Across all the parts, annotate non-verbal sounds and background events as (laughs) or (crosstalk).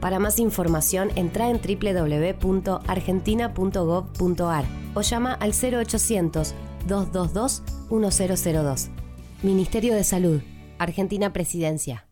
Para más información, entra en www.argentina.gov.ar o llama al 0800 222 1002. Ministerio de Salud, Argentina Presidencia.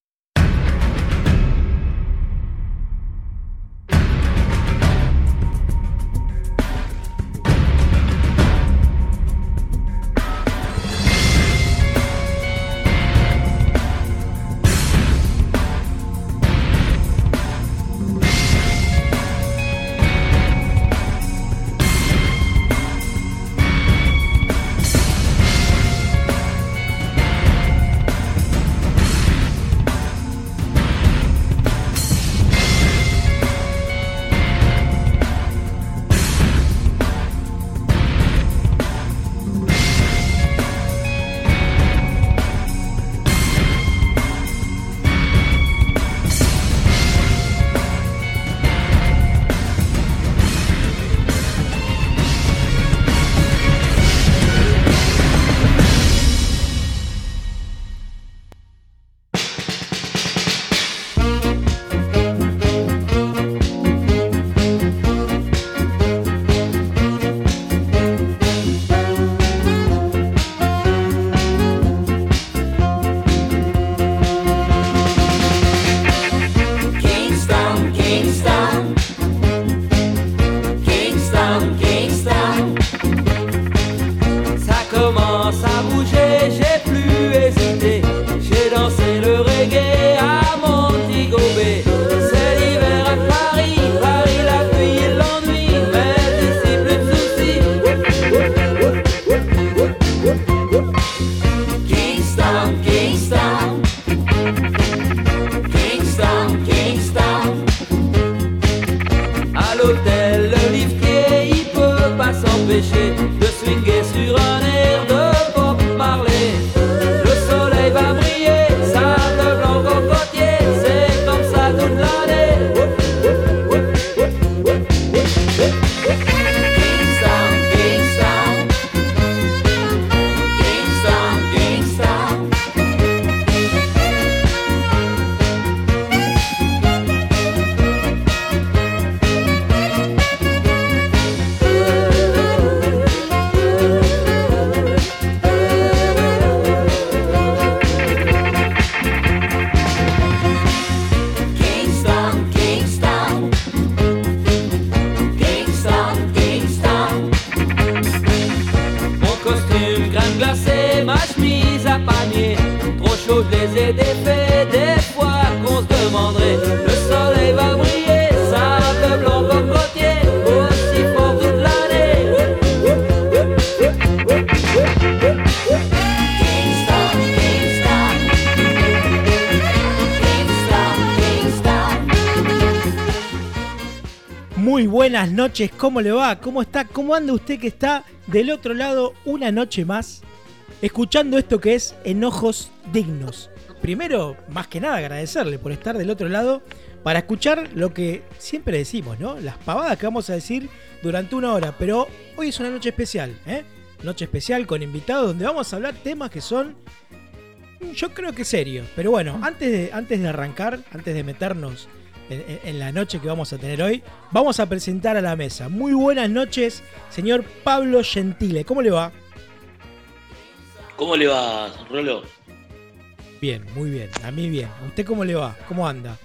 ¿Cómo le va? ¿Cómo está? ¿Cómo anda usted que está del otro lado una noche más escuchando esto que es Enojos Dignos? Primero, más que nada agradecerle por estar del otro lado para escuchar lo que siempre decimos, ¿no? Las pavadas que vamos a decir durante una hora, pero hoy es una noche especial, ¿eh? Noche especial con invitados donde vamos a hablar temas que son yo creo que serios, pero bueno, antes de, antes de arrancar, antes de meternos en, la noche que vamos a tener hoy, vamos a presentar a la mesa. Muy buenas noches, señor Pablo Gentile. ¿Cómo le va? ¿Cómo le va, Rolo? Bien, muy bien. A mí bien. ¿A usted cómo le va? ¿Cómo anda?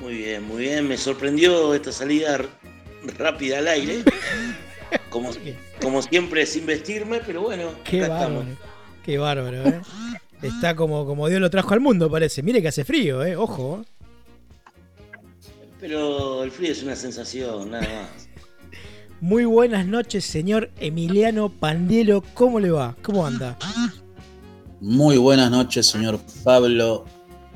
Muy bien, muy bien. Me sorprendió esta salida rápida al aire. (laughs) Como, como siempre, sin vestirme, pero bueno. Qué bárbaro. Qué bárbaro, ¿eh? Está como, como Dios lo trajo al mundo, parece. Mire que hace frío, ¿eh? Ojo. Pero el frío es una sensación, nada más. (laughs) Muy buenas noches, señor Emiliano Pandielo. ¿Cómo le va? ¿Cómo anda? Muy buenas noches, señor Pablo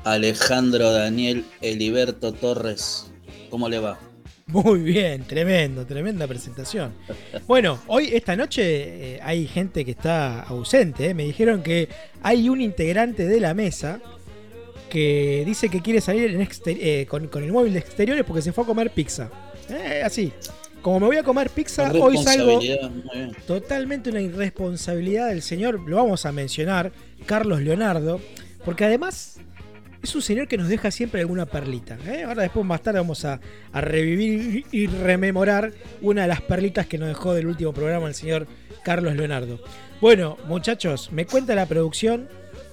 Alejandro Daniel Eliberto Torres. ¿Cómo le va? Muy bien, tremendo, tremenda presentación. Bueno, hoy, esta noche, eh, hay gente que está ausente. eh. Me dijeron que hay un integrante de la mesa que dice que quiere salir en eh, con, con el móvil de exteriores porque se fue a comer pizza. Eh, así. Como me voy a comer pizza, hoy salgo totalmente una irresponsabilidad del señor, lo vamos a mencionar, Carlos Leonardo, porque además es un señor que nos deja siempre alguna perlita. ¿eh? Ahora después más tarde vamos a, a revivir y rememorar una de las perlitas que nos dejó del último programa el señor Carlos Leonardo. Bueno, muchachos, me cuenta la producción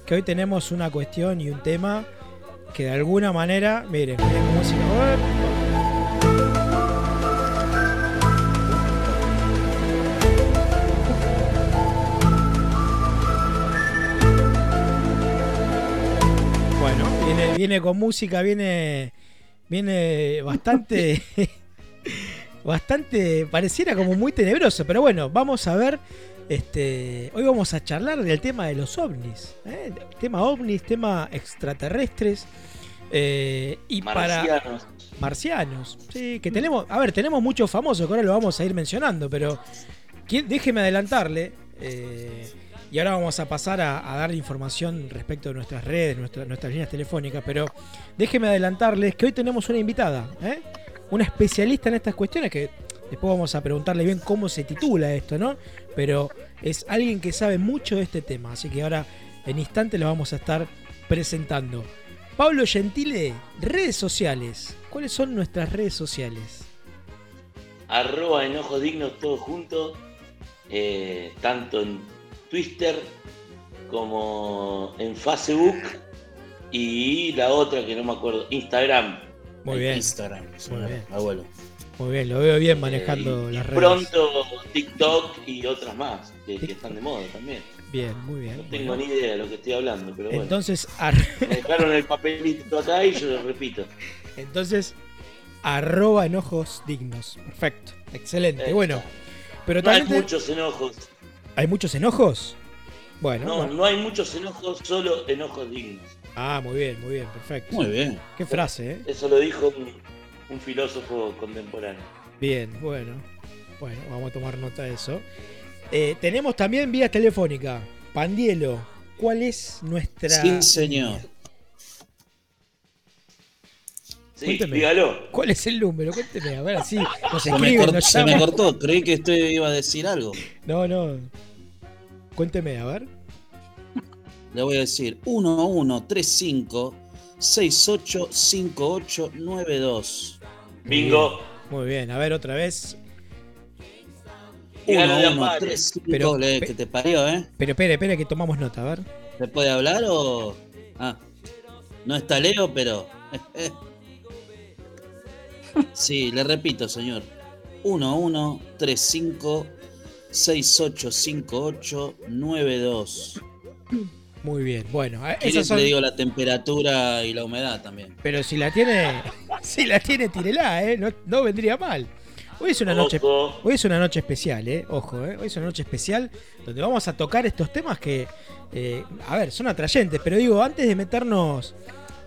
que hoy tenemos una cuestión y un tema que de alguna manera, miren, miren cómo se Bueno, viene, viene con música, viene, viene bastante, (laughs) bastante, pareciera como muy tenebroso, pero bueno, vamos a ver, este, hoy vamos a charlar del tema de los ovnis, ¿eh? tema ovnis, tema extraterrestres, eh, y para Marcianos. sí, que tenemos, a ver, tenemos muchos famosos que ahora lo vamos a ir mencionando, pero ¿quién- déjeme adelantarle. eh, y ahora vamos a pasar a, a darle información respecto de nuestras redes, nuestra- nuestras líneas telefónicas, pero déjeme adelantarles que hoy tenemos una invitada, una especialista en estas cuestiones que después vamos a preguntarle bien cómo se titula esto, ¿no? Pero es alguien que sabe mucho de este tema, así que ahora en instante lo vamos a estar presentando. Pablo Gentile, redes sociales. ¿Cuáles son nuestras redes sociales? Arroba enojos dignos todos juntos. eh, tanto en Twitter como en Facebook. Y la otra que no me acuerdo, Instagram. Muy bien, Instagram, señor bien. abuelo. Muy bien, lo veo bien manejando Eh, y las redes. Pronto TikTok y otras más que, que están de moda también. Bien, muy bien. No tengo ni idea de lo que estoy hablando, pero bueno. Entonces, ar- Me dejaron el papelito acá y yo lo repito. entonces, arroba enojos dignos. Perfecto, excelente. Eh, Bueno, pero No hay también te- muchos enojos. hay muchos enojos. Bueno, No, bueno. no hay muchos enojos, solo enojos dignos. Ah, muy bien, muy bien, perfecto. Muy bien. Qué frase, ¿eh? Eso lo dijo un, un filósofo contemporáneo. Bien, bueno. Bueno, vamos a tomar nota de eso. Eh, tenemos también vía telefónica. Pandielo, ¿cuál es nuestra. Sí, señor. Sí, Cuénteme. dígalo. ¿Cuál es el número? Cuénteme, a ver, así nos Se me, escriben, nos se me cortó, creí que usted iba a decir algo. No, no. Cuénteme, a ver. Le voy a decir 1135 685892. Bingo. Muy bien, a ver otra vez. De a pares. 1135, Pero- le- que te parió, ¿eh? Pero espere, espere que tomamos nota, a ver. ¿Se puede hablar o.? Ah, no está Leo, pero. (laughs) sí, le repito, señor. 1135 685892. Muy bien, bueno, eh, ¿Quiere esas son. le digo la temperatura y la humedad también? Pero si la tiene, (laughs) si la tiene, tírela, ¿eh? No, no vendría mal. Hoy es una noche, hoy es una noche especial, ¿eh? Ojo, ¿eh? Hoy es una noche especial donde vamos a tocar estos temas que, eh, a ver, son atrayentes, pero digo, antes de meternos,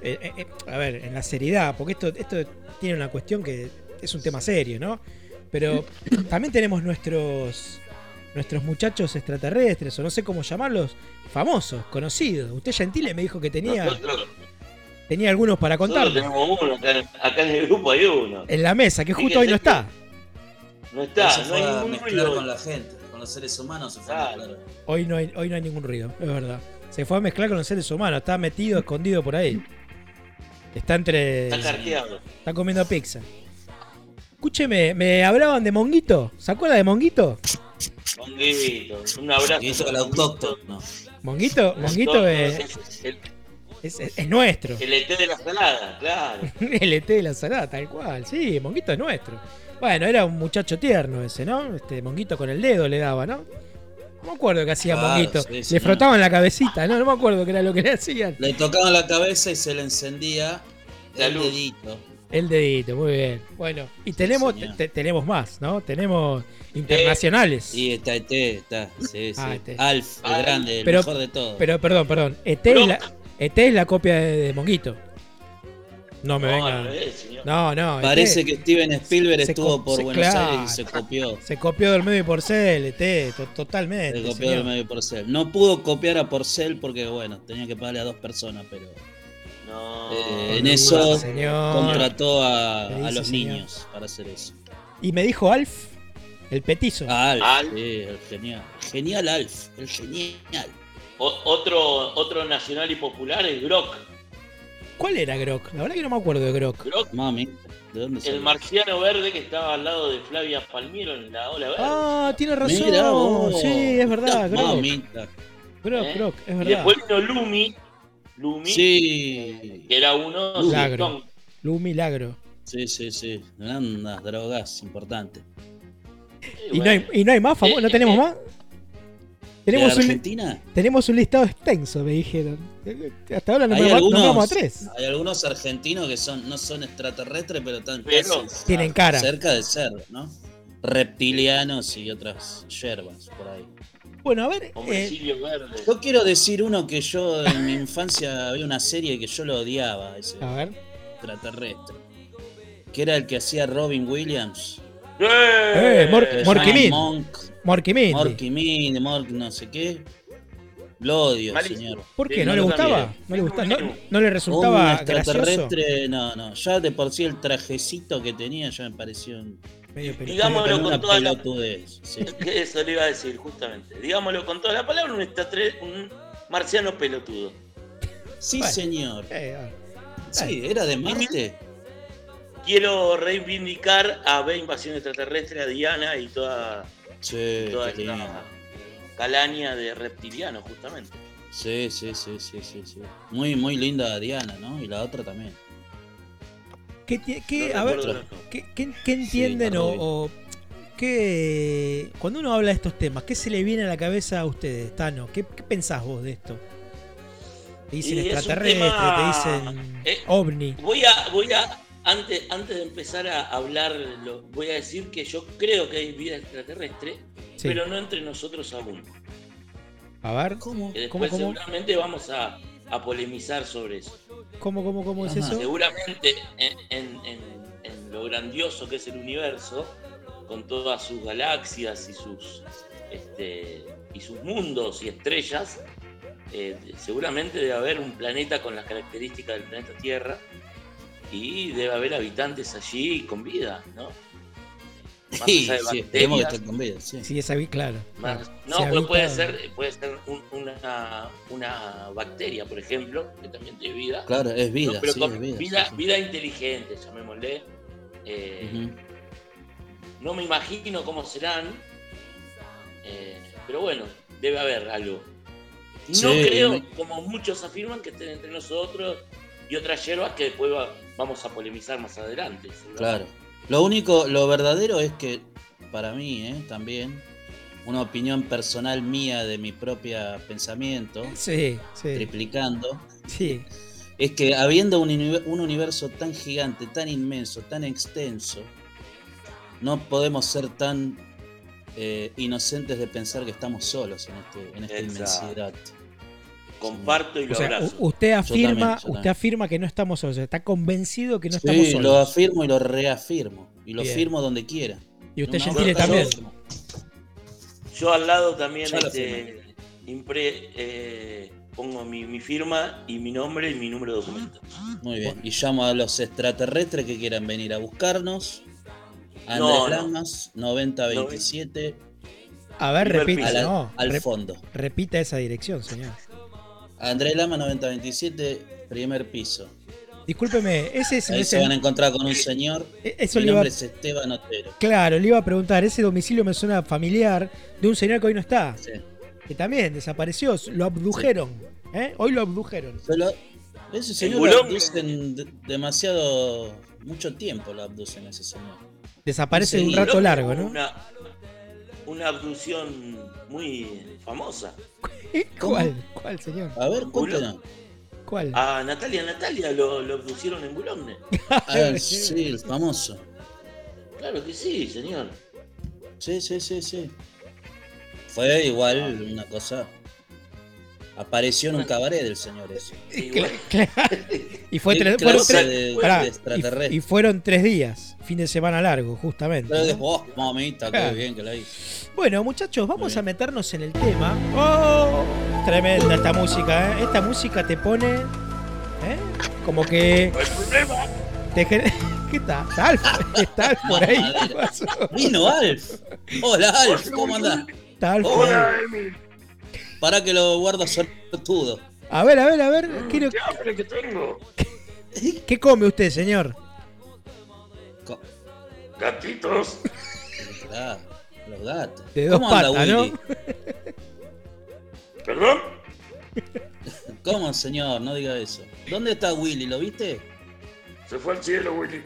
eh, eh, a ver, en la seriedad, porque esto, esto tiene una cuestión que es un tema serio, ¿no? Pero también tenemos nuestros, nuestros muchachos extraterrestres, o no sé cómo llamarlos, famosos, conocidos. Usted Gentile me dijo que tenía, tenía algunos para contarnos. tenemos uno. Acá, en- acá en el grupo hay uno. En la mesa, que justo hoy no está. No está, se no hay a ningún mezclar ruido. con la gente, con los seres humanos. Se fue a Claro. mezclar. Hoy no, hay, hoy no hay ningún ruido, es verdad. Se fue a mezclar con los seres humanos, está metido, escondido por ahí. Está entre. Está carteado. Está comiendo pizza. Escúcheme, me hablaban de Monguito. ¿Se acuerda de Monguito? Monguito, un abrazo. Para el autóctono. Monguito, Monguito es, es el, es- es- es nuestro. el ET de la salada, claro. (laughs) El ET de la salada, tal cual. Sí, Monguito es nuestro. Bueno, era un muchacho tierno ese, ¿no? Este Monguito con el dedo le daba, ¿no? No me acuerdo qué hacía Claro, Monguito. sí, le frotaban la cabecita, ¿no? No me acuerdo qué era lo que le hacían. Le tocaban la cabeza y se le encendía La el luz. dedito. El dedito, muy bien. Bueno, y tenemos, te- tenemos más, ¿no? Tenemos internacionales. Y está ET, está. Sí, sí. Ah, ET. Alf, el grande, el Pero- mejor de todos. Pero perdón, perdón. ET es, la, ET es la copia de, de Monguito. No me No, venga. revés, señor. No, no. Parece este que Steven Spielberg se estuvo por se- Buenos claro. Aires y se copió. se copió del medio y porcel, este, to- totalmente. Se copió señor. del medio Porcel. No pudo copiar a Porcel porque, bueno, tenía que pagarle a dos personas, pero No, eh, en no, eso señor. contrató a, ¿Qué a dice, los señor? niños para hacer eso. Y me dijo Alf, el petizo. A Alf, Alf. sí, el genial. Genial Alf, el genial. O- otro, otro nacional y popular es Grok. ¿Cuál era Grok? La verdad que no me acuerdo de Grok. Grok, Mami, ¿de dónde el salió? marciano verde que estaba al lado de Flavia Palmiro en la ola verde. Ah, tiene razón. Sí, es verdad, Grok. Mamita. Grok, ¿eh? Grok, es y verdad. después vino Lumi, Lumi Sí, que era uno Lumi. Siltón. Lu Milagro. sí, sí, sí. Unas drogas importantes. ¿Y no, hay, y no hay más famosos? ¿No Eh, tenemos eh, más? ¿De Tenemos un, Argentina? tenemos un listado extenso, me dijeron. Eh, Hasta ahora algunos, nombramos a tres. hay algunos argentinos que son, no son extraterrestres, pero están Pero- casi Tienen cara. cerca de ser, ¿no? Reptilianos y otras yerbas por ahí. Bueno, a ver. Eh, Verde. Yo quiero decir uno que yo en mi infancia había una serie que yo lo odiaba, ese a ver. extraterrestre. Que era el que hacía Robin Williams. Eh, Mor- llama Min. Monk, Morky Mindy. Morky Min, Mork no sé qué. Lo odio, Malísimo. señor. ¿Por qué? ¿No no, le gustaba? ¿No le gustaba? ¿No, Un- no le Un resultaba gracioso? extraterrestre, no, no. Ya de por sí el trajecito que tenía ya me pareció un, Medio. Digámoslo con toda la- pelotudez. sí. Eso le iba a decir, justamente. Digámoslo con toda la palabra, un, extratre- un marciano pelotudo. Sí, Bueno. señor. Eh. Sí, era de Marte. Quiero reivindicar a B Invasión Extraterrestre, a Diana y toda, Sí, toda qué lindo. esta calaña de reptilianos, justamente. Sí, sí, sí, sí, sí, sí. Muy, muy linda Diana, ¿no? Y la otra también. ¿Qué, qué- No a ver. ¿qué, qué- qué entienden o, qué. Cuando uno habla de estos temas, ¿qué se le viene a la cabeza a ustedes, Tano? ¿Qué, qué pensás vos de esto? Te dicen Y es un extraterrestre, tema- te dicen eh, ovni. Voy a, voy a, antes, antes de empezar a hablar, lo- voy a decir que yo creo que hay vida extraterrestre, Sí. pero no entre nosotros aún. A ver, ¿Cómo? Que después ¿Cómo, cómo? seguramente vamos a, a polemizar sobre eso. ¿cómo, cómo, cómo es Ajá. eso? Seguramente en, en- en- en lo grandioso que es el universo, con todas sus galaxias y sus, este, y sus mundos y estrellas, eh, seguramente debe haber un planeta con las características del planeta Tierra y debe haber habitantes allí con vida, ¿no? Más Sí, allá de sí, esperemos que bacterias, estén con vida, sí. Sí, esa vi, claro. más- claro. no, Se pues puede ser, puede ser un- una, una bacteria, por ejemplo, que también tiene vida. Claro, es No, vida, pero sí, con es vida. vida, sí, sí. vida inteligente, llamémosle. Eh. No me imagino cómo serán, eh, pero bueno, debe haber algo. No Sí, creo, me- como muchos afirman, que estén entre nosotros y otras hierbas que después va- vamos a polemizar más adelante. Claro. Lo único, lo verdadero es que, para mí, ¿eh? también, una opinión personal mía de mi propio pensamiento, Sí, sí, triplicando, sí. es que habiendo un, uni- un universo tan gigante, tan inmenso, tan extenso, no podemos ser tan eh, inocentes de pensar que estamos solos en, este, en esta Exacto. inmensidad. Comparto y lo O sea, abrazo. usted afirma, también, yo usted también. afirma que no estamos solos, está convencido que no estamos Sí, solos. lo afirmo y lo reafirmo. Y lo Bien. firmo donde quiera. y usted No, Gentile no, también. yo- Yo al lado también este, impre- eh, pongo mi, mi firma y mi nombre y mi número de documento. Muy bien. Y llamo a los extraterrestres que quieran venir a buscarnos. Andrés No, no. Lamas, 9027, A ver, no, al re- fondo. repita esa dirección, señor. Andrés Lama, 9027, primer piso. Discúlpeme, ese es, Ahí ese- se van a encontrar con un señor. eh, eso Mi le iba, nombre es Esteban Otero. claro, le iba a preguntar, ese domicilio me suena familiar de un señor que hoy no está, Sí. que también desapareció, lo abdujeron, ¿eh? Hoy lo abdujeron. Solo- ese señor lo abducen de- demasiado. Mucho tiempo lo abducen a ese señor. Desaparece Sí, un rato largo, ¿no? Una, una abducción muy famosa. ¿Cuál? ¿Cuál, señor? A ver, cuéntanos. ¿Cuál? A Natalia Natalia lo, lo abducieron en Boulogne. (laughs) Ah, sí, el famoso. Claro que sí, señor. Sí, sí, sí, sí. Fue igual una cosa Apareció en un cabaret del señor ese. y (laughs) fue ¿Qué tres, fueron tres- de- pará, de y- y, fueron tres días, fin de semana largo, justamente. Pero de vos, mamita, qué bien que la hizo. Bueno, muchachos, vamos a meternos en el tema. ¡Oh! Tremenda esta música, ¿eh? Esta música te pone. ¿eh? Como que. te gen- (laughs) ¿Qué está? ¿Está Alf? ¿Está Alf por ahí? Mamadera. ¿Qué (laughs) pasó? Vino Alf. Hola Alf, ¿cómo andás? ¿Está Alf por ahí? Para que lo guardo sortudo. A ver, a ver, a ver. Quiero... ¿Qué hambre que tengo? (laughs) ¿Qué come usted, señor? Co- Gatitos. Claro, los gatos. De dos ¿Cómo anda patas, ¿no? Willy? (laughs) ¿Perdón? (laughs) ¿Cómo, señor? No diga eso. ¿Dónde está Willy? ¿Lo viste? Se fue al cielo, Willy.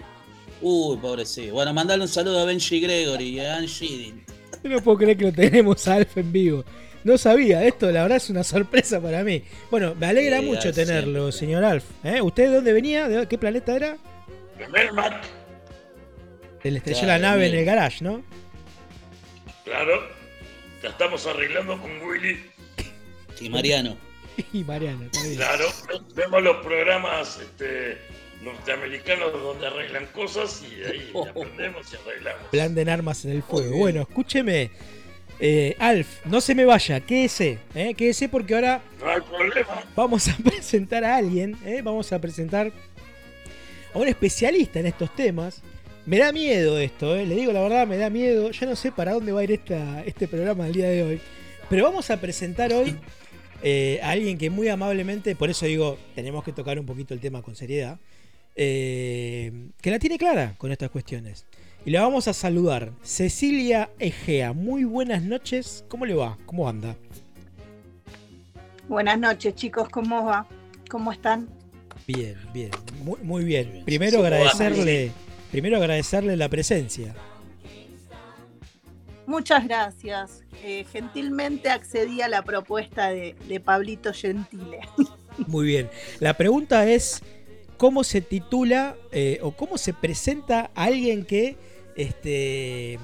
Uy, pobrecito. Bueno, mandale un saludo a Benji Gregory y a. Yo no puedo creer que lo tenemos a Alf en vivo. No sabía, esto la verdad es una sorpresa para mí. Bueno, me alegra Sí, mucho tenerlo, siempre. señor Alf. ¿Eh? ¿Usted de dónde venía? ¿De qué planeta era? De Melmac. Se le estrelló Claro, la nave en el garage, ¿no? Claro. Ya estamos arreglando con Willy. Y Mariano. (laughs) Y Mariano, está bien. Claro. Vemos los programas este, norteamericanos donde arreglan cosas y de ahí (laughs) aprendemos y arreglamos. Blanden armas en el fuego. Bueno, escúcheme. Eh, Alf, no se me vaya, quédese, ¿eh? quédese porque ahora No hay problema. vamos a (laughs) presentar a alguien, ¿eh? vamos a presentar a un especialista en estos temas. Me da miedo esto, ¿eh? le digo la verdad, me da miedo. Yo no sé para dónde va a ir esta, este programa del día de hoy. Pero vamos a presentar hoy a alguien que muy amablemente, por eso digo, tenemos que tocar un poquito el tema con seriedad, que la tiene clara con estas cuestiones. Y la vamos a saludar. Cecilia Egea, muy buenas noches. ¿Cómo le va? ¿Cómo anda? Buenas noches, chicos, ¿cómo va? ¿Cómo están? Bien, bien, muy, muy bien. Primero ¿Cómo va, agradecerle, primero agradecerle la presencia. Muchas gracias. Eh, gentilmente accedí a la propuesta de, de Pablito Gentile. (laughs) Muy bien. La pregunta es cómo se titula eh, o cómo se presenta a alguien que este,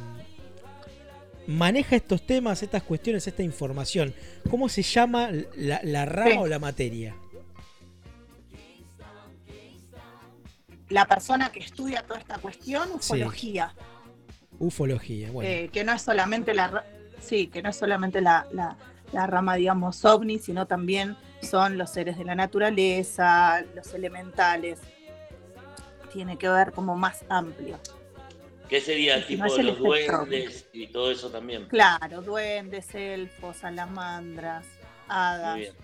maneja estos temas, estas cuestiones, esta información. ¿Cómo se llama la, la rama Sí. o la materia? La persona que estudia toda esta cuestión, ufología, Ufología. Bueno, eh, que no es solamente la sí, que no es solamente la, la- la rama, digamos, ovni, sino también son los seres de la naturaleza, los elementales. Tiene que ver como más amplio. ¿Qué sería tipo no los espectro. duendes y todo eso también? Claro, duendes, elfos, salamandras, hadas. Muy bien.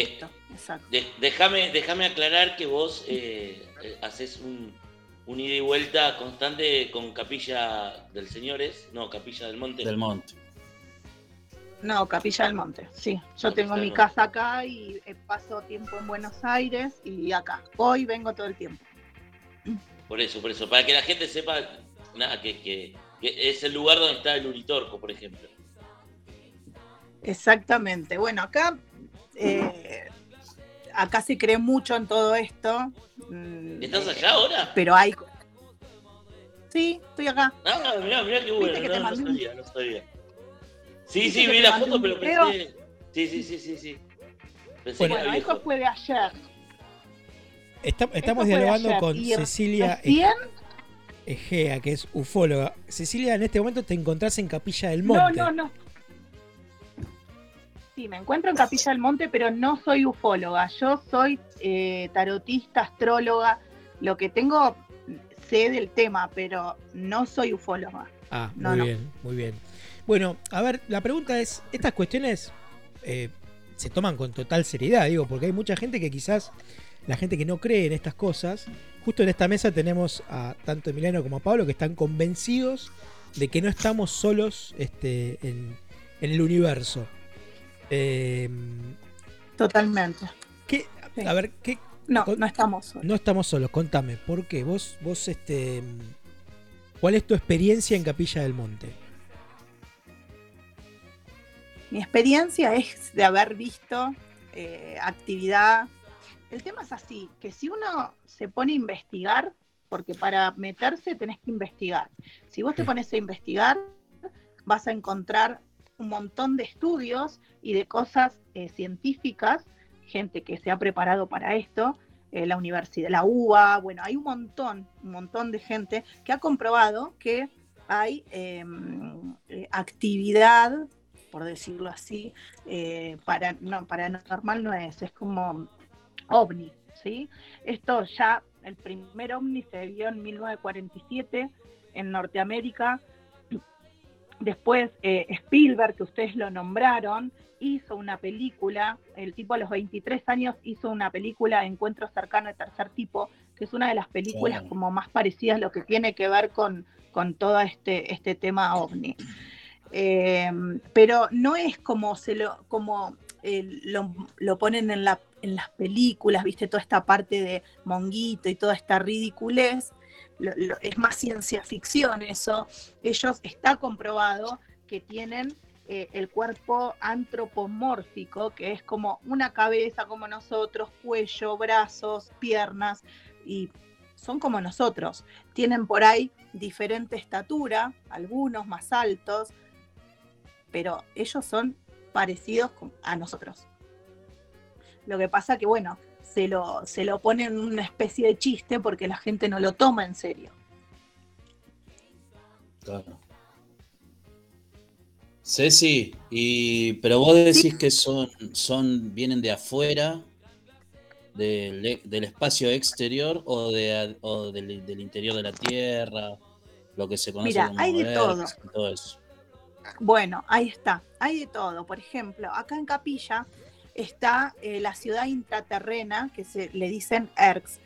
Exacto, exacto. De- déjame, déjame aclarar que vos eh, eh, haces un, un ida y vuelta constante con Capilla del Señores, no, Capilla del Monte. Del Monte. No, Capilla del Monte, sí. Yo Capilla tengo mi Monte. casa acá y eh, paso tiempo en Buenos Aires y acá. Hoy vengo todo el tiempo. Por eso, por eso, para que la gente sepa nada, que, que- que es el lugar donde está el Uritorco, por ejemplo. Exactamente. Bueno, acá, eh, acá se cree mucho en todo esto. mm, ¿Estás eh, allá ahora? Pero hay. Sí, estoy acá. Ah, mirá, mirá qué bueno, no, no sabía, no sabía. Sí, ¿Viste sí, vi la foto, pero pensé... Sí, sí, sí, sí, sí. Pensé Bueno, que eso fue de ayer. Esta- estamos dialogando ayer. con Y Cecilia Recién, Egea, que es ufóloga. Cecilia, en este momento te encontrás en Capilla del no, Monte. no, no. Sí, me encuentro en Capilla del Monte, pero no soy ufóloga. Yo soy eh, tarotista, astróloga. Lo que tengo, sé del tema, pero no soy ufóloga. Ah, No, muy no. bien, muy bien. Bueno, a ver, la pregunta es, estas cuestiones eh, se toman con total seriedad, digo, porque hay mucha gente que quizás, la gente que no cree en estas cosas, justo en esta mesa tenemos a tanto Emiliano como a Pablo que están convencidos de que no estamos solos este, en, en el universo. Eh, Totalmente. ¿qué- Sí. a ver, ¿qué, No, Con- no estamos solos. no estamos solos, contame, ¿por qué? Vos, vos, este, ¿cuál es tu experiencia en Capilla del Monte? Mi experiencia es de haber visto eh, actividad. El tema es así, que si uno se pone a investigar, porque para meterse tenés que investigar. Si vos te pones a investigar, vas a encontrar un montón de estudios y de cosas eh, científicas, gente que se ha preparado para esto, eh, la universidad, la UBA, bueno, hay un montón, un montón de gente que ha comprobado que hay em, actividad, por decirlo así, para, no, paranormal no es, es como ovni, ¿sí? Esto ya, el primer ovni se vio en 1947 en Norteamérica. Después eh, Spielberg, que ustedes lo nombraron, hizo una película, el tipo a los 23 años hizo una película Encuentro cercano de tercer tipo, que es una de las películas como más parecidas a lo que tiene que ver con, con todo este, este tema ovni. Eh, pero no es como se lo, como lo, lo, ponen en, la, en, las películas, viste, toda esta parte de Monguito y toda esta ridiculez, es más ciencia ficción eso. Ellos está comprobado que tienen eh, el cuerpo antropomórfico, que es como una cabeza como nosotros, cuello, brazos, piernas, y son como nosotros. Tienen por ahí diferente estatura, algunos más altos, pero ellos son parecidos a nosotros. Lo que pasa que, bueno, se lo, se lo ponen una especie de chiste porque la gente no lo toma en serio. Claro. Ceci, y, pero vos decís que son, son, vienen de afuera, del, del espacio exterior o, de, o del, del, interior de la Tierra, lo que se conoce Mira, como hay de todo. todo eso. Bueno, ahí está, hay de todo. Por ejemplo, acá en Capilla está eh, la ciudad intraterrena, que se le dicen. ERCS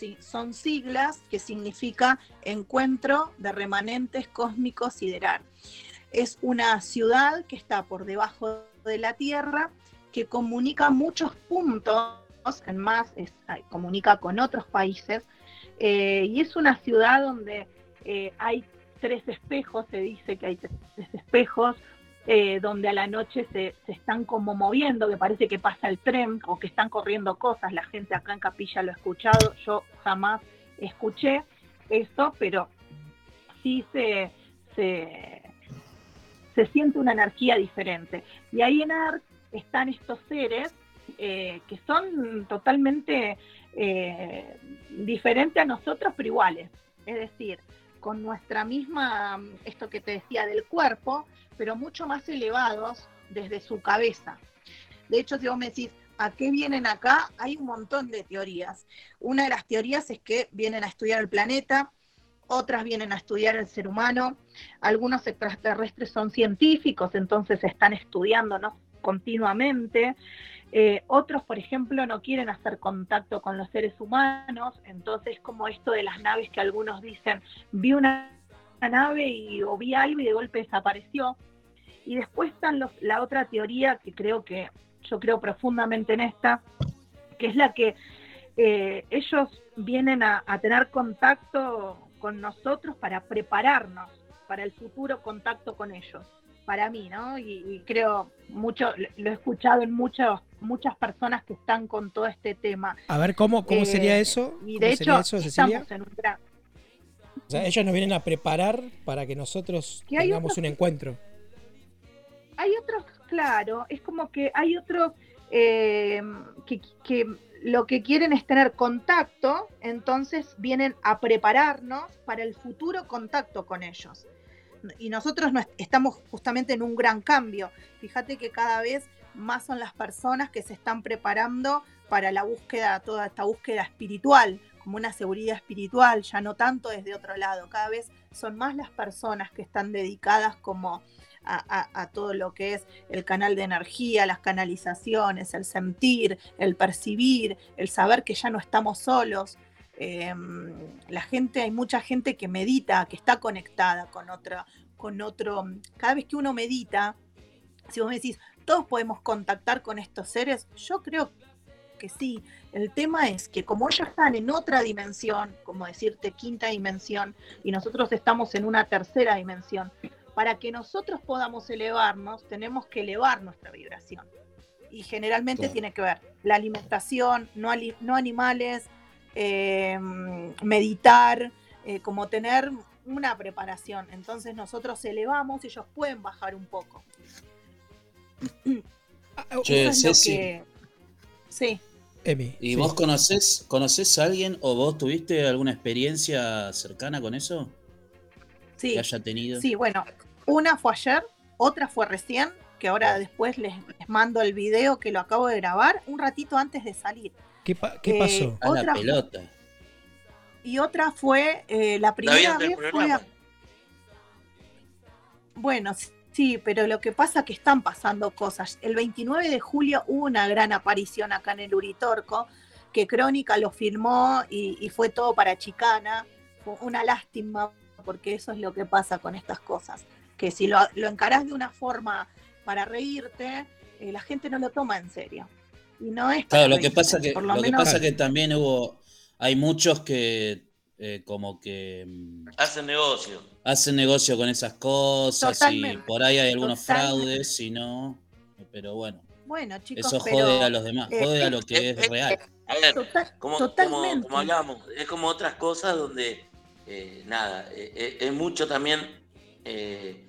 sí, son siglas que significa Encuentro de Remanentes Cósmicos Sideral. Es una ciudad que está por debajo de la Tierra, que comunica muchos puntos, en más comunica con otros países, eh, y es una ciudad donde eh, hay tres espejos, se dice que hay tres espejos, eh, donde a la noche se, están como moviendo, que parece que pasa el tren o que están corriendo cosas. La gente acá en Capilla lo ha escuchado, yo jamás escuché eso, pero sí se, se, siente una energía diferente. Y ahí en ARC están estos seres eh, que son totalmente eh, diferentes a nosotros, pero iguales. Es decir, con nuestra misma, esto que te decía del cuerpo, pero mucho más elevados desde su cabeza. De hecho, si vos me decís, ¿a qué vienen acá? Hay un montón de teorías. Una de las teorías es que vienen a estudiar el planeta, otras vienen a estudiar el ser humano, algunos extraterrestres son científicos, entonces están estudiándonos continuamente. Eh, otros, por ejemplo, no quieren hacer contacto con los seres humanos, entonces como esto de las naves que algunos dicen, vi una, nave y, o vi algo y de golpe desapareció. Y después están los, la otra teoría que creo que yo creo profundamente en esta, que es la que eh, ellos vienen a, tener contacto con nosotros para prepararnos para el futuro contacto con ellos para mí, ¿no? Y, creo mucho, lo he escuchado en muchos, muchas personas que están con todo este tema. A ver, ¿cómo, cómo sería eh, eso? Y de hecho, estamos en un gran... O sea, ellos nos vienen a preparar para que nosotros tengamos un encuentro. Hay otros, claro, es como que hay otros eh, que, que lo que quieren es tener contacto, entonces vienen a prepararnos para el futuro contacto con ellos y nosotros no estamos justamente en un gran cambio. Fíjate que cada vez más son las personas que se están preparando para la búsqueda, toda esta búsqueda espiritual, como una seguridad espiritual, ya no tanto desde otro lado. Cada vez son más las personas que están dedicadas como a, todo lo que es el canal de energía, las canalizaciones, el sentir, el percibir, el saber que ya no estamos solos. Em, la gente, hay mucha gente que medita, que está conectada con otra, con otro. Cada vez que uno medita, si vos me decís, todos podemos contactar con estos seres, yo creo que sí. El tema es que como ellos están en otra dimensión, como decirte quinta dimensión, y nosotros estamos en una tercera dimensión, para que nosotros podamos elevarnos, tenemos que elevar nuestra vibración. Y generalmente tiene que ver la alimentación, no, no animales, Em, meditar, eh, como tener una preparación. Entonces nosotros elevamos y ellos pueden bajar un poco. Ah, Che, Ceci. que- Sí. Emi, ¿Y sí. vos conocés, conocés a alguien o vos tuviste alguna experiencia cercana con eso? Sí, Que haya tenido. sí, bueno, una fue ayer, otra fue recién, que ahora después les, les mando el video que lo acabo de grabar un ratito antes de salir. ¿Qué, pa- qué Eh, pasó? A la pelota. Y otra fue eh, la primera vez fue a- Bueno, sí, pero lo que pasa es que están pasando cosas. El 29 de julio hubo una gran aparición acá en el Uritorco, que Crónica lo filmó y, y fue todo para Chicana. Fue una lástima, porque eso es lo que pasa con estas cosas. Que si lo, lo encarás de una forma para reírte, eh, la gente no lo toma en serio. Y no es Claro, lo que pasa que, lo que pasa que también hubo, hay muchos que eh, como que mm, Hacen negocio. hacen negocio con esas cosas Totalmente, y por ahí hay algunos totalmente. fraudes y no, pero bueno, bueno, chicos, eso pero jode a los demás, eh, jode a es- lo que es real. A ver, total- como, como, como hablamos, es como otras cosas donde, eh, nada, eh, eh, es mucho también, eh,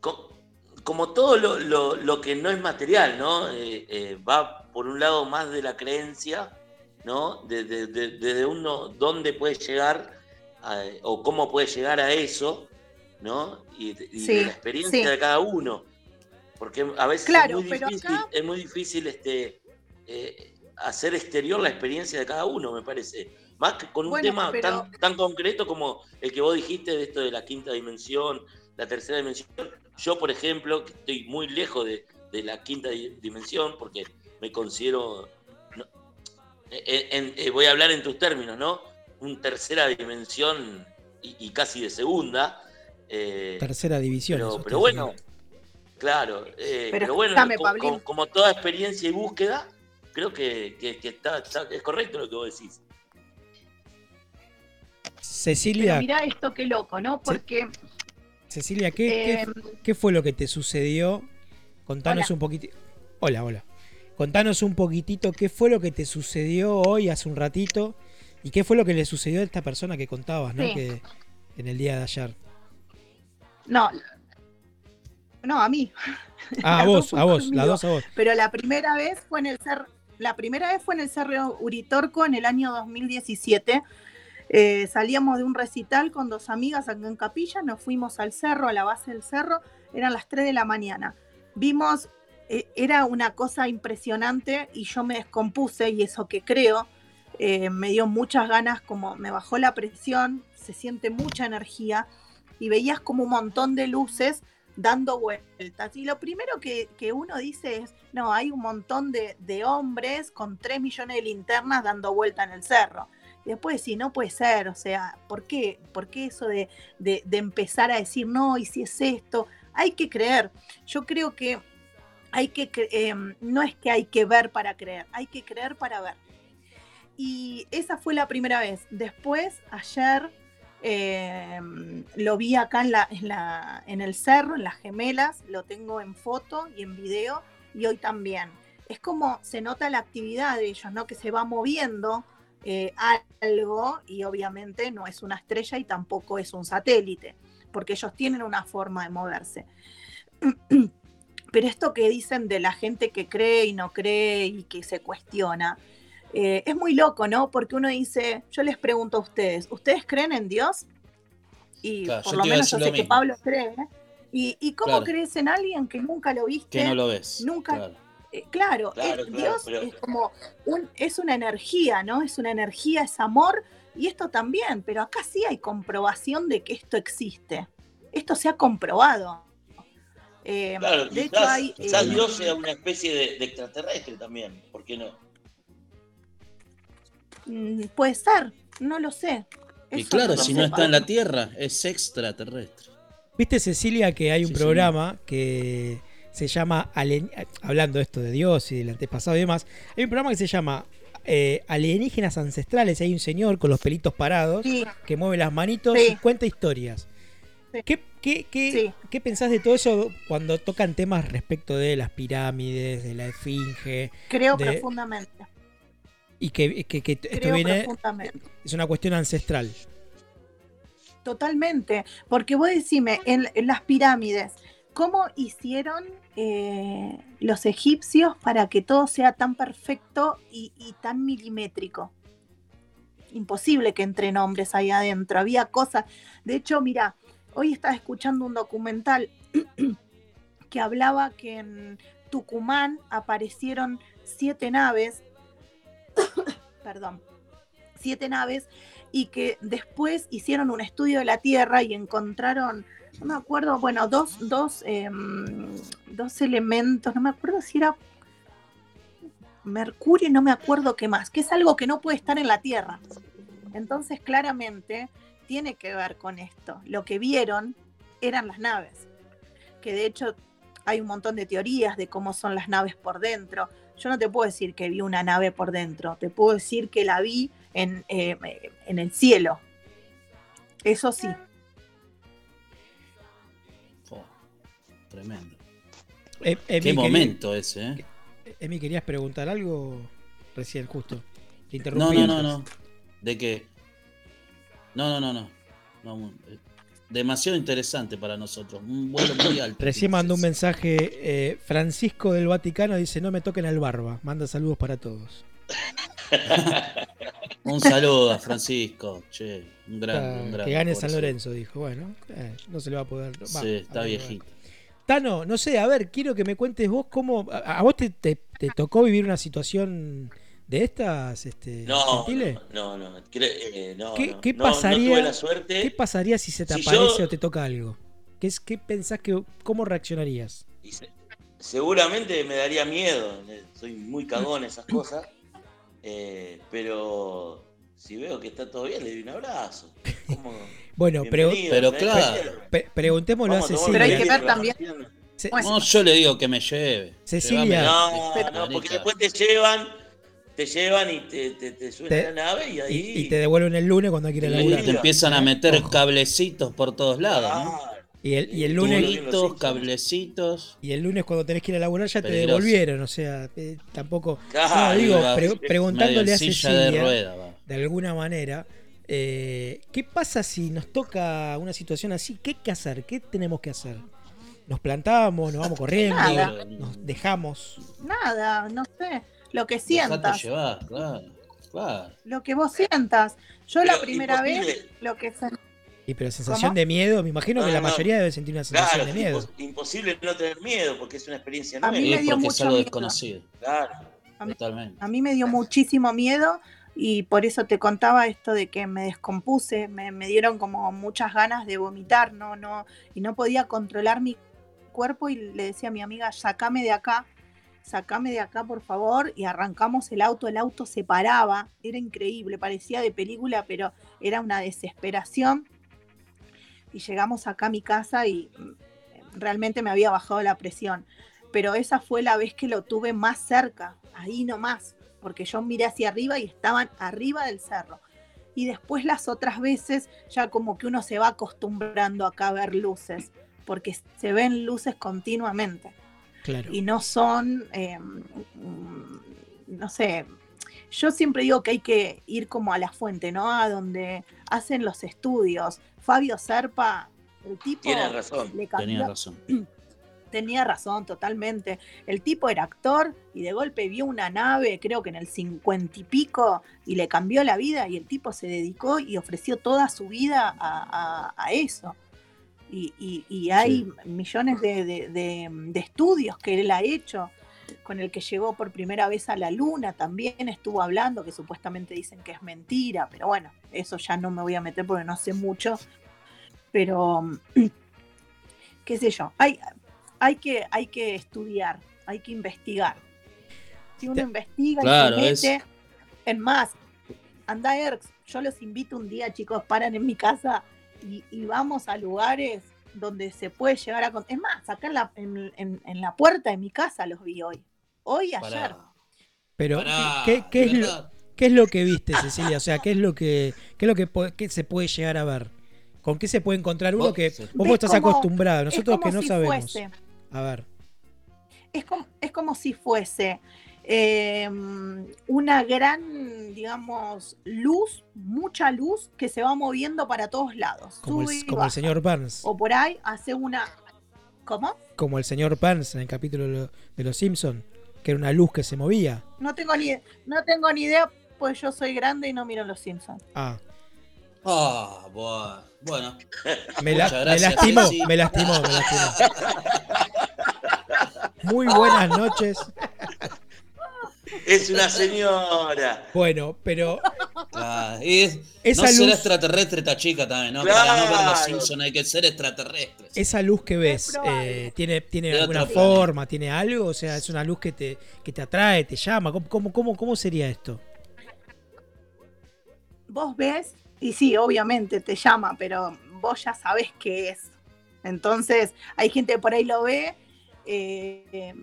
co- como todo lo, lo- lo que no es material, ¿no? Eh, eh, va por un lado más de la creencia, ¿no? Desde de, de- desde uno dónde puede llegar a- o cómo puede llegar a eso, ¿no? Y, de- la experiencia sí. de cada uno. Porque a veces Claro, es muy difícil, acá- es muy difícil este, eh, hacer exterior la experiencia de cada uno, me parece. Más que con un Bueno, tema pero- tan, tan concreto como el que vos dijiste de esto de la quinta dimensión, la tercera dimensión. Yo, por ejemplo, que estoy muy lejos de, de la quinta di- dimensión porque me considero, eh, en- eh, voy a hablar en tus términos, ¿no? Un tercera dimensión y, y casi de segunda. eh, Tercera división. pero, pero bueno, diciendo. claro, eh, Pero pero, bueno, como, toda experiencia y búsqueda, creo que, que- que está, está- es correcto lo que vos decís. Cecilia, Pero mirá esto qué loco, ¿no? Porque Cecilia, ¿qué, qué- eh, qué fue lo que te sucedió? Contanos Hola. un poquitito. Hola, hola. Contanos un poquitito qué fue lo que te sucedió hoy, hace un ratito, y qué fue lo que le sucedió a esta persona que contabas, ¿no? Sí. Que en el día de ayer. no, no, a mí. Ah, a (laughs) vos, a vos, las dos a vos. Pero la primera vez fue en el cer la primera vez fue en el Cerro Uritorco en el año 2017. Eh, salíamos de un recital con dos amigas acá en Capilla, nos fuimos al cerro, a la base del cerro, eran las 3 de la mañana. Vimos, era una cosa impresionante y yo me descompuse y eso que creo, eh, me dio muchas ganas, como me bajó la presión, se siente mucha energía y veías como un montón de luces dando vueltas. Y lo primero que, que uno dice es, no, hay un montón de, de hombres con 3 millones de linternas dando vuelta en el cerro. Y después sí, no puede ser, o sea, ¿por qué? ¿Por qué eso de, de- de empezar a decir, no, y si es esto? Hay que creer. Yo creo que hay que, em, no es que hay que ver para creer, hay que creer para ver. Y esa fue la primera vez. Después, ayer, eh, lo vi acá en, la- en el cerro, en las gemelas, lo tengo en foto y en video, y hoy también. Es como se nota la actividad de ellos, ¿no? Que se va moviendo eh, algo, y obviamente no es una estrella y tampoco es un satélite, porque ellos tienen una forma de moverse. (clears throat) Pero esto que dicen de la gente que cree y no cree y que se cuestiona, eh, es muy loco, ¿no? Porque uno dice, yo les pregunto a ustedes, ¿ustedes creen en Dios? Y Claro, por lo menos yo sé que. Pablo cree. ¿eh? ¿Y, y cómo Claro. crees en alguien que nunca lo viste? Que no lo ves. Nunca- claro. Eh, claro, es- Dios es como un- es una energía, ¿no? Es una energía, es amor, y esto también, pero acá sí hay comprobación de que esto existe. Esto se ha comprobado. Eh, Claro, de hecho quizás, hay. quizás eh, Dios sea una especie de, de extraterrestre también, ¿por qué no? mm, puede ser, no lo sé. Y claro, si no está en la. Tierra, es extraterrestre. ¿Viste, Cecilia, que hay un Sí, programa que se llama, Alien- hablando esto de Dios y del antepasado y demás, hay un programa que se llama eh, Alienígenas Ancestrales, hay un señor con los pelitos parados Sí, que mueve las manitos Sí. y cuenta historias. Sí. ¿Qué, qué, qué, Sí. qué pensás de todo eso cuando tocan temas respecto de las pirámides, de la esfinge, creo de- profundamente. y que, que- que esto Creo viene, profundamente. es una cuestión ancestral? Totalmente, porque vos decime, en, en las pirámides, ¿cómo hicieron eh, los egipcios para que todo sea tan perfecto y, y tan milimétrico? Imposible que entren hombres ahí adentro, había cosas. De hecho, mira, hoy estaba escuchando un documental (clears throat) que hablaba que en Tucumán aparecieron siete naves, (coughs) perdón, siete naves y que después hicieron un estudio de la Tierra y encontraron, no me acuerdo, bueno, dos, dos, em, dos elementos, no me acuerdo si era Mercurio no me acuerdo qué más, que es algo que no puede estar en la Tierra. Entonces, claramente, tiene que ver con esto. Lo que vieron eran las naves, que de hecho hay un montón de teorías de cómo son las naves por dentro. Yo no te puedo decir que vi una nave por dentro, te puedo decir que la vi en, eh, en el cielo. Eso sí. Oh, tremendo. Eh, Emi, Qué momento ese, ¿eh? Emi, ¿querías preguntar algo recién, justo? Te No, interrumpí no, no, no. ¿De qué? No, no, no, no. Eh, demasiado interesante para nosotros. Un vuelo muy alto. Recién mandó un mensaje eh, Francisco del Vaticano, dice, no me toquen al barba. Manda saludos para todos. (laughs) Un saludo a Francisco. Che, un gran, Ah, un gran. que gane San eso. Lorenzo, dijo. Bueno, eh, no se le va a poder... va, Sí, está viejito. Tano, no sé, a ver, quiero que me cuentes vos cómo... ¿A, a vos te, te- te tocó vivir una situación de estas, este, No, no, no, eh, no, ¿Qué, no. qué No, no pasaría, tuve la suerte. ¿Qué pasaría si se te Si aparece yo- o te toca algo? ¿Qué, es, ¿Qué pensás que... ¿Cómo reaccionarías? Y se- seguramente me daría miedo. eh, Soy muy cagón en esas cosas. eh, pero si veo que está todo bien, le doy un abrazo. ¿Cómo? (laughs) Bueno, pero, Bienvenido, pero claro. pre- preguntémosle a Vamos a Cecilia. Pero hay que ver también-. No, yo le digo que me lleve. Cecilia. Llévame, No, no, porque después te llevan, te llevan y te, te, te suben Te- a la nave y ahí. Y, y te devuelven el lunes cuando hay que ir a Sí, Y te empiezan a meter Ojo. cablecitos por todos lados. Y el, y el lunes... Cablecitos. Y el lunes cuando tenés que ir a laburar ya te devolvieron, o sea, eh, tampoco... Claro, no, digo, pre- preguntándole a Cecilia, de rueda, va. de alguna manera, eh, ¿qué pasa si nos toca una situación así? ¿Qué hay que hacer? ¿Qué tenemos que hacer? ¿Nos plantamos? ¿Nos vamos corriendo? Nada. ¿Nos dejamos? Nada, no sé. Lo que sientas, llevar, claro. Claro. lo que vos sientas. Yo Pero la primera vez, imposible. lo que sen- Y pero sensación ¿Cómo? de miedo, me imagino No, que la no, no. mayoría debe sentir una sensación Claro, de miedo. impos- imposible no tener miedo porque es una experiencia A mí nueva. me Es dio porque es mucho algo miedo. desconocido. Claro. A mí- Totalmente. A mí me dio muchísimo miedo y por eso te contaba esto de que me descompuse, me, me dieron como muchas ganas de vomitar, no, no, y no podía controlar mi cuerpo y le decía a mi amiga, sacame de acá, sacame de acá por favor, y arrancamos el auto, el auto se paraba, era increíble, parecía de película, pero era una desesperación. Y llegamos acá a mi casa y mm, realmente me había bajado la presión pero esa fue la vez que lo tuve más cerca, ahí nomás, porque yo miré hacia arriba y estaban arriba del cerro. Y después las otras veces ya como que uno se va acostumbrando acá a ver luces, porque se ven luces continuamente Claro. y no son, eh, no sé, yo siempre digo que hay que ir como a la fuente, ¿no? A donde hacen los estudios. Fabio Serpa, el tipo razón. le cambió, Tenía razón. (clears throat) Tenía razón, totalmente. El tipo era actor y de golpe vio una nave, creo que en el cincuenta y pico, y le cambió la vida y el tipo se dedicó y ofreció toda su vida a, a- a eso. Y, y- y hay millones de, de- de- de estudios que él ha hecho, con el que llegó por primera vez a la luna, también estuvo hablando, que supuestamente dicen que es mentira, pero bueno, eso ya no me voy a meter porque no sé mucho. Pero, (clears throat) qué sé yo, hay, hay que, hay que estudiar, hay que investigar. Si uno Te- investiga Claro, y es- se mete, en más, anda Erx, yo los invito un día, chicos, paran en mi casa y, y vamos a lugares donde se puede llegar a... con- Es más, acá en la, en, en- en la puerta de mi casa los vi hoy. Hoy y ayer. Pará, Pero, pará, ¿qué, qué es lo, qué es lo que viste, Cecilia? O sea, ¿qué es lo que, qué es lo que, qué se puede llegar a ver? ¿Con qué se puede encontrar uno Vos- que vos Ves estás como- acostumbrado? Es Nosotros como que no si sabemos. fuese- A ver. es como, es como si fuese eh, una gran, digamos, luz, mucha luz que se va moviendo para todos lados. Como, el, como señor Burns. O por ahí hace una... ¿Cómo? Como el señor Burns en el capítulo de, lo- de Los Simpson que era una luz que se movía. No tengo ni, no tengo ni idea, pues yo soy grande y no miro Los Simpsons. Ah, Ah, buah. bueno. me, la- lastimó, me lastimó, me lastimó. Muy buenas noches. Es una señora. Bueno, pero Ah, y es- Esa no ser luz- extraterrestre esta chica también, ¿no? Claro. Para no ver los Simpsons hay que ser extraterrestre. esa luz que ves, eh, ¿tiene, tiene alguna forma? ¿Tiene algo? O sea, es una luz que te, que te atrae, te llama. ¿Cómo, cómo, cómo, cómo sería esto? Vos ves, y sí, obviamente te llama, pero vos ya sabés qué es. Entonces, hay gente que por ahí lo ve eh,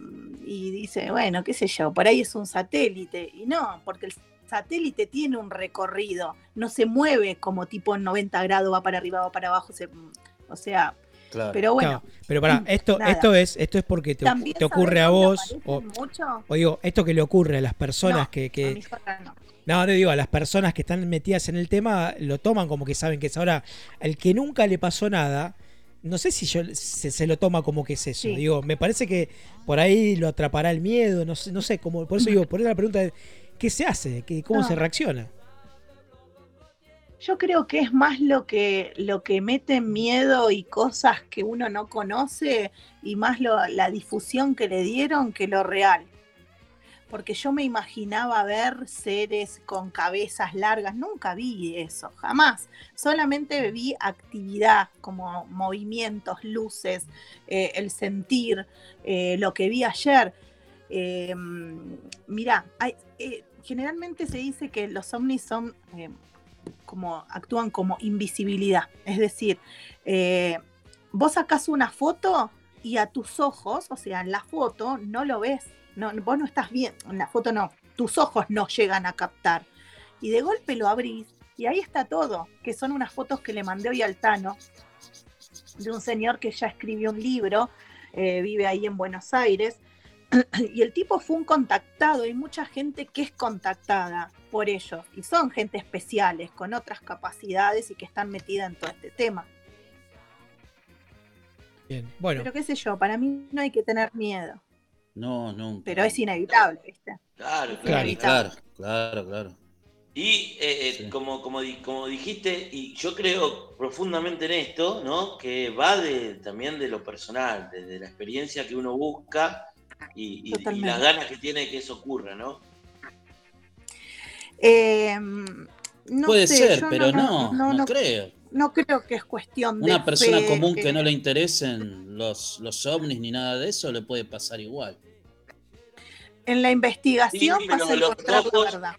y dice, bueno, qué sé yo, por ahí es un satélite. Y no, porque el satélite tiene un recorrido, no se mueve como tipo en 90 grados, va para arriba, va para abajo. se- o sea, Claro. pero bueno. Claro, pero pará, esto, nada. esto es, esto es porque te, te ocurre ¿sabés a vos, o, o digo, esto que le ocurre a las personas No, que, que no. no, no digo, a las personas que están metidas en el tema, lo toman como que saben que es ahora, el que nunca le pasó nada, no sé si yo se, se lo toma como que es eso. Sí. Digo, me parece que por ahí lo atrapará el miedo, no sé, no sé, como, por eso digo, por eso la pregunta es, ¿qué se hace? ¿Qué, ¿Cómo No. se reacciona? Yo creo que es más lo que, lo que mete miedo y cosas que uno no conoce y más lo- la difusión que le dieron que lo real. Porque yo me imaginaba ver seres con cabezas largas, nunca vi eso, jamás. Solamente vi actividad como movimientos, luces, eh, el sentir, eh, lo que vi ayer. Eh, mira, hay- eh, generalmente se dice que los ovnis son eh, como actúan como invisibilidad. Es decir, eh, vos sacás una foto y a tus ojos, o sea, en la foto no lo ves. No, vos no estás bien, en la foto no, tus ojos no llegan a captar. Y de golpe lo abrís y ahí está todo, que son unas fotos que le mandé hoy al Tano de un señor que ya escribió un libro, eh, vive ahí en Buenos Aires, (clears throat) y el tipo fue un contactado, hay mucha gente que es contactada por ellos, y son gente especiales, con otras capacidades y que están metida en todo este tema. Bien, bueno, Pero qué sé yo, para mí no hay que tener miedo, No, nunca. pero es inevitable, ¿viste? Claro, Claro. Claro, claro, claro. Y eh, eh, Sí. como, como, como dijiste, y yo creo profundamente en esto, ¿no? Que va de, también de lo personal, de, de la experiencia que uno busca y, y- y las ganas que tiene que eso ocurra, ¿no? Eh, no Puede sé, ser, pero no, no, no, no- creo. no creo que es cuestión de Una persona fe, común que no le interesen los, los ovnis ni nada de eso le puede pasar igual. En la investigación Sí, vas a los encontrar la ojos- verdad.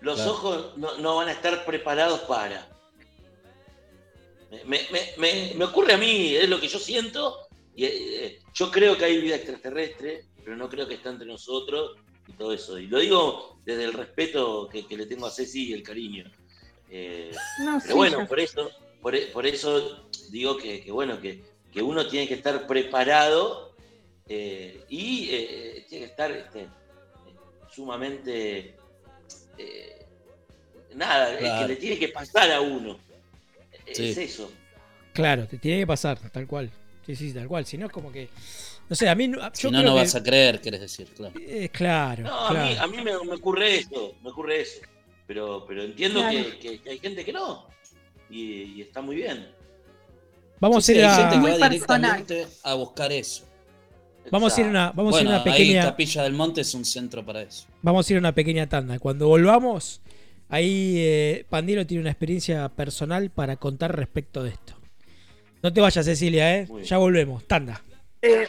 Los Claro. ojos no, no van a estar preparados para. Me, me- me- me- me ocurre a mí, es lo que yo siento. Y, eh, yo creo que hay vida extraterrestre, pero no creo que está entre nosotros y todo eso. Y lo digo desde el respeto que, que le tengo a Ceci y el cariño. Eh, No, pero sí, bueno, por eso, por, por eso digo que, que bueno, que, que uno tiene que estar preparado eh, y eh, tiene que estar este, sumamente eh, nada, es Claro. que le tiene que pasar a uno. Es eso. claro, te tiene que pasar, tal cual. Sí, sí, tal cual. Si no es como que. No sé, a mí. no- Yo Si no, creo no que- vas a creer, querés decir, claro. eh, claro, No, a mí, a mí me, me ocurre eso, me ocurre eso. Pero, pero entiendo Claro. que, que- que hay gente que no. Y, y está muy bien. Vamos Sí, a ir hay a. gente que va directamente a buscar eso. Vamos a ir a una, vamos a ir bueno, a una pequeña. ahí Capilla del Monte es un centro para eso. Vamos a ir a una pequeña tanda. Cuando volvamos, ahí eh, Pandino tiene una experiencia personal para contar respecto de esto. No te vayas, Cecilia, ¿eh? Ya volvemos. Tanda. eh,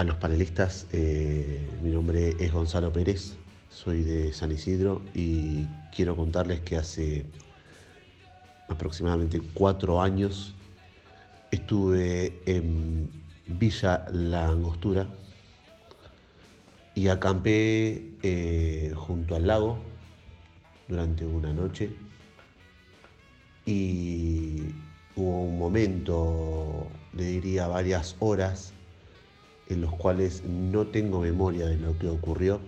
a los panelistas. Eh, mi nombre es Gonzalo Pérez, soy de San Isidro y quiero contarles que hace aproximadamente cuatro años estuve en Villa La Angostura y acampé eh, junto al lago durante una noche y hubo un momento, le diría varias horas, en los cuales no tengo memoria de lo que ocurrió.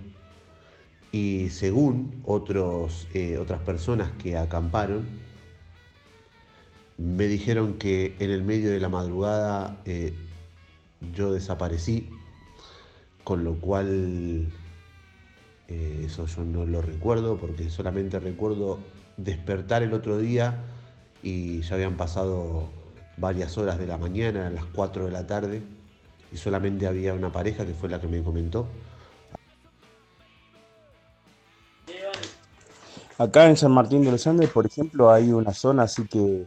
Y según otros, eh, otras personas que acamparon, me dijeron que en el medio de la madrugada eh, yo desaparecí, con lo cual eh, eso yo no lo recuerdo porque solamente recuerdo despertar el otro día y ya habían pasado varias horas de la mañana, eran las 4 de la tarde, y solamente había una pareja que fue la que me comentó. Acá en San Martín de los Andes, por ejemplo, hay una zona así que,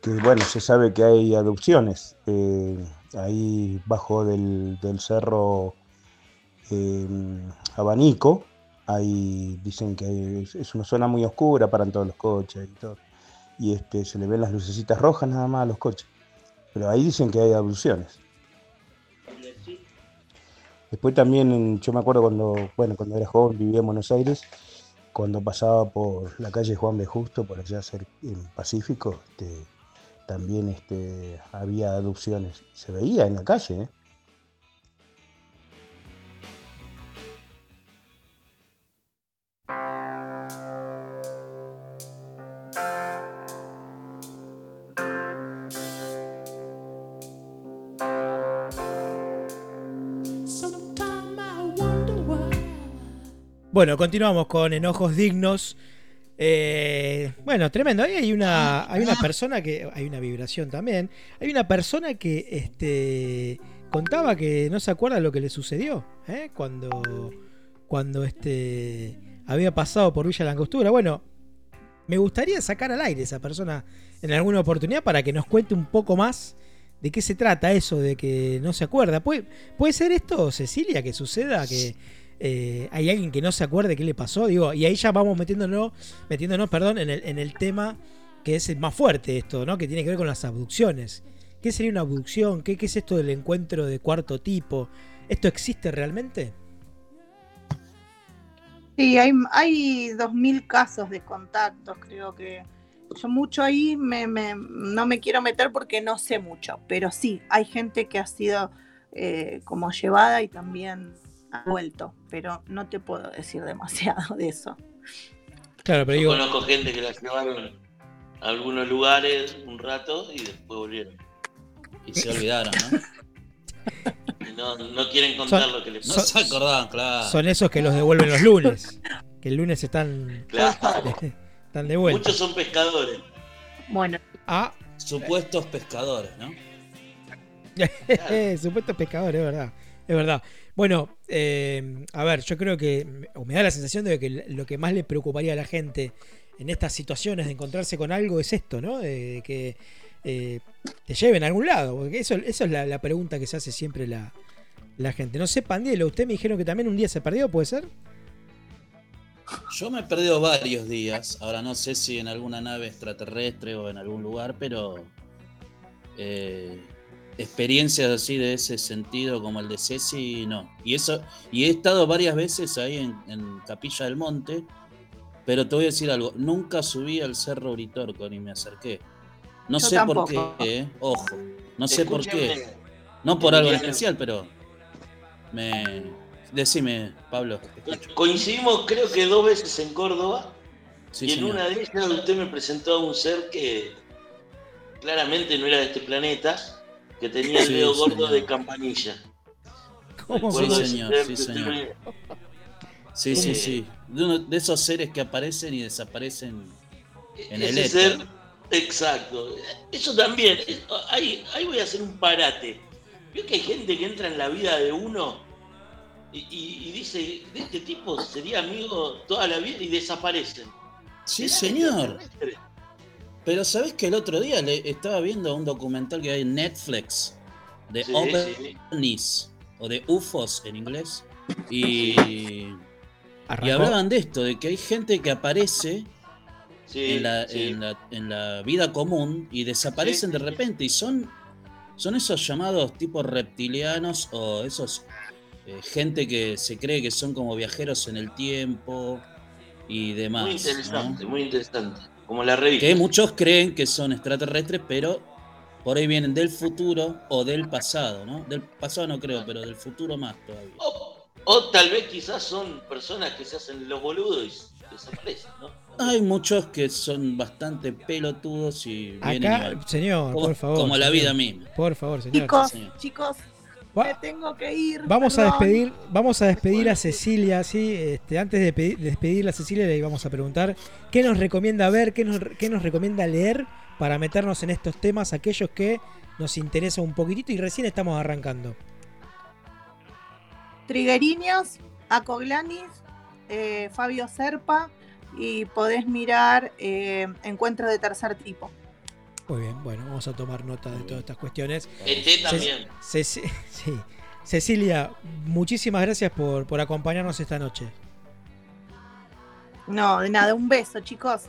que, bueno, se sabe que hay adopciones. Eh, ahí bajo del, del cerro eh, Abanico, ahí dicen que es, una zona muy oscura, paran todos los coches y todo. Y este, se le ven las lucecitas rojas nada más a los coches. Pero ahí dicen que hay abducciones. Después también, yo me acuerdo cuando, bueno, cuando era joven, vivía en Buenos Aires, cuando pasaba por la calle Juan B. Justo, por allá en Pacífico, este, también este, había adopciones. Se veía en la calle, ¿eh? Bueno, continuamos con enojos dignos. Eh, bueno, tremendo. Ahí hay una, hay una persona que. Hay una vibración también. Hay una persona que este, contaba que no se acuerda lo que le sucedió. ¿eh? Cuando. Cuando este. Había pasado por Villa Langostura. Bueno, me gustaría sacar al aire esa persona en alguna oportunidad para que nos cuente un poco más de qué se trata eso de que no se acuerda. ¿Puede, puede ser esto, Cecilia, que suceda que eh, hay alguien que no se acuerde qué le pasó? Digo, y ahí ya vamos metiéndonos, metiéndonos perdón, en el, en el tema que es el más fuerte esto, ¿no? Que tiene que ver con las abducciones. ¿Qué sería una abducción? ¿Qué, es esto del encuentro de cuarto tipo? ¿Esto existe realmente? Sí, hay, hay 2.000 casos de contactos, creo que yo mucho ahí me, me- no me quiero meter porque no sé mucho, pero sí, hay gente que ha sido eh, como llevada y también ha vuelto, pero no te puedo decir demasiado de eso. Claro, pero Yo digo, conozco gente que la llevaron a algunos lugares un rato y después volvieron. Y se olvidaron, ¿no? (laughs) Y no, no quieren contar Son- lo que les No pasó. se acordaban, claro. son esos que los devuelven los lunes. Que el lunes están, Claro. (laughs) están de vuelta. Muchos son pescadores. Bueno, Ah, Supuestos pescadores, ¿no? (laughs) Supuesto pescador, es verdad. Es verdad. Bueno, eh, a ver, yo creo que, o me da la sensación de que lo que más le preocuparía a la gente en estas situaciones de encontrarse con algo es esto, ¿no? De que eh, te lleven a algún lado. Porque eso, es la, pregunta que se hace siempre la, la gente. No sé, Pandielo, usted me dijeron que también un día se perdió, ¿puede ser? Yo me he perdido varios días. Ahora no sé si en alguna nave extraterrestre o en algún lugar, pero eh, experiencias así de ese sentido como el de Ceci, no. Y eso, y he estado varias veces ahí en, en Capilla del Monte, pero te voy a decir algo, nunca subí al Cerro Uritorco ni me acerqué. No Yo sé por qué, eh, ojo, no sé por qué. No por algo especial, pero me decime, Pablo. Coincidimos creo que dos veces en Córdoba Sí, y en señor. una de ellas usted me presentó a un ser que claramente no era de este planeta, que tenía el Sí, dedo gordo señor. de campanilla. ¿Cómo Sí, señor, sí, señor. me- Sí, sí, Eh, sí. De, uno de esos seres que aparecen y desaparecen. En el Ese éter. ser, exacto. Eso también, es- ahí, ahí voy a hacer un parate. Veo que hay gente que entra en la vida de uno y, y- y dice, de este tipo sería amigo toda la vida y desaparecen. Sí, señor. extraterrestre. Pero sabes que el otro día le estaba viendo un documental que hay en Netflix de Sí, sí. ovnis o de UFOs en inglés. Y, y hablaban de esto, de que hay gente que aparece Sí, en, la, sí. en, la, en la vida común y desaparecen Sí, de sí. repente y son, son esos llamados tipos reptilianos o esos eh, gente que se cree que son como viajeros en el tiempo y demás. Muy ¿no? interesante, muy interesante. Como la revista. Que muchos creen que son extraterrestres, pero por ahí vienen del futuro o del pasado, ¿no? Del pasado no creo, pero del futuro más todavía. O, o tal vez quizás son personas que se hacen los boludos y desaparecen, ¿no? Hay muchos que son bastante pelotudos y vienen Acá, señor, Como- por favor. como la vida misma. Por favor, señor. Chicos, señor. chicos, Va- me tengo que ir. Vamos a despedir, vamos a despedir a Cecilia, sí, este, antes de pedir- de despedirla a Cecilia le vamos a preguntar qué nos recomienda ver, qué nos, qué nos recomienda leer para meternos en estos temas, aquellos que nos interesa un poquitito y recién estamos arrancando. Trigueriños, Acoglanis, eh, Fabio Serpa y podés mirar eh, Encuentro de Tercer Tipo. Muy bien, bueno, vamos a tomar nota de todas estas cuestiones. ET también. (laughs) Sí. Cecilia, muchísimas gracias por, por acompañarnos esta noche. No, de nada, un beso, chicos.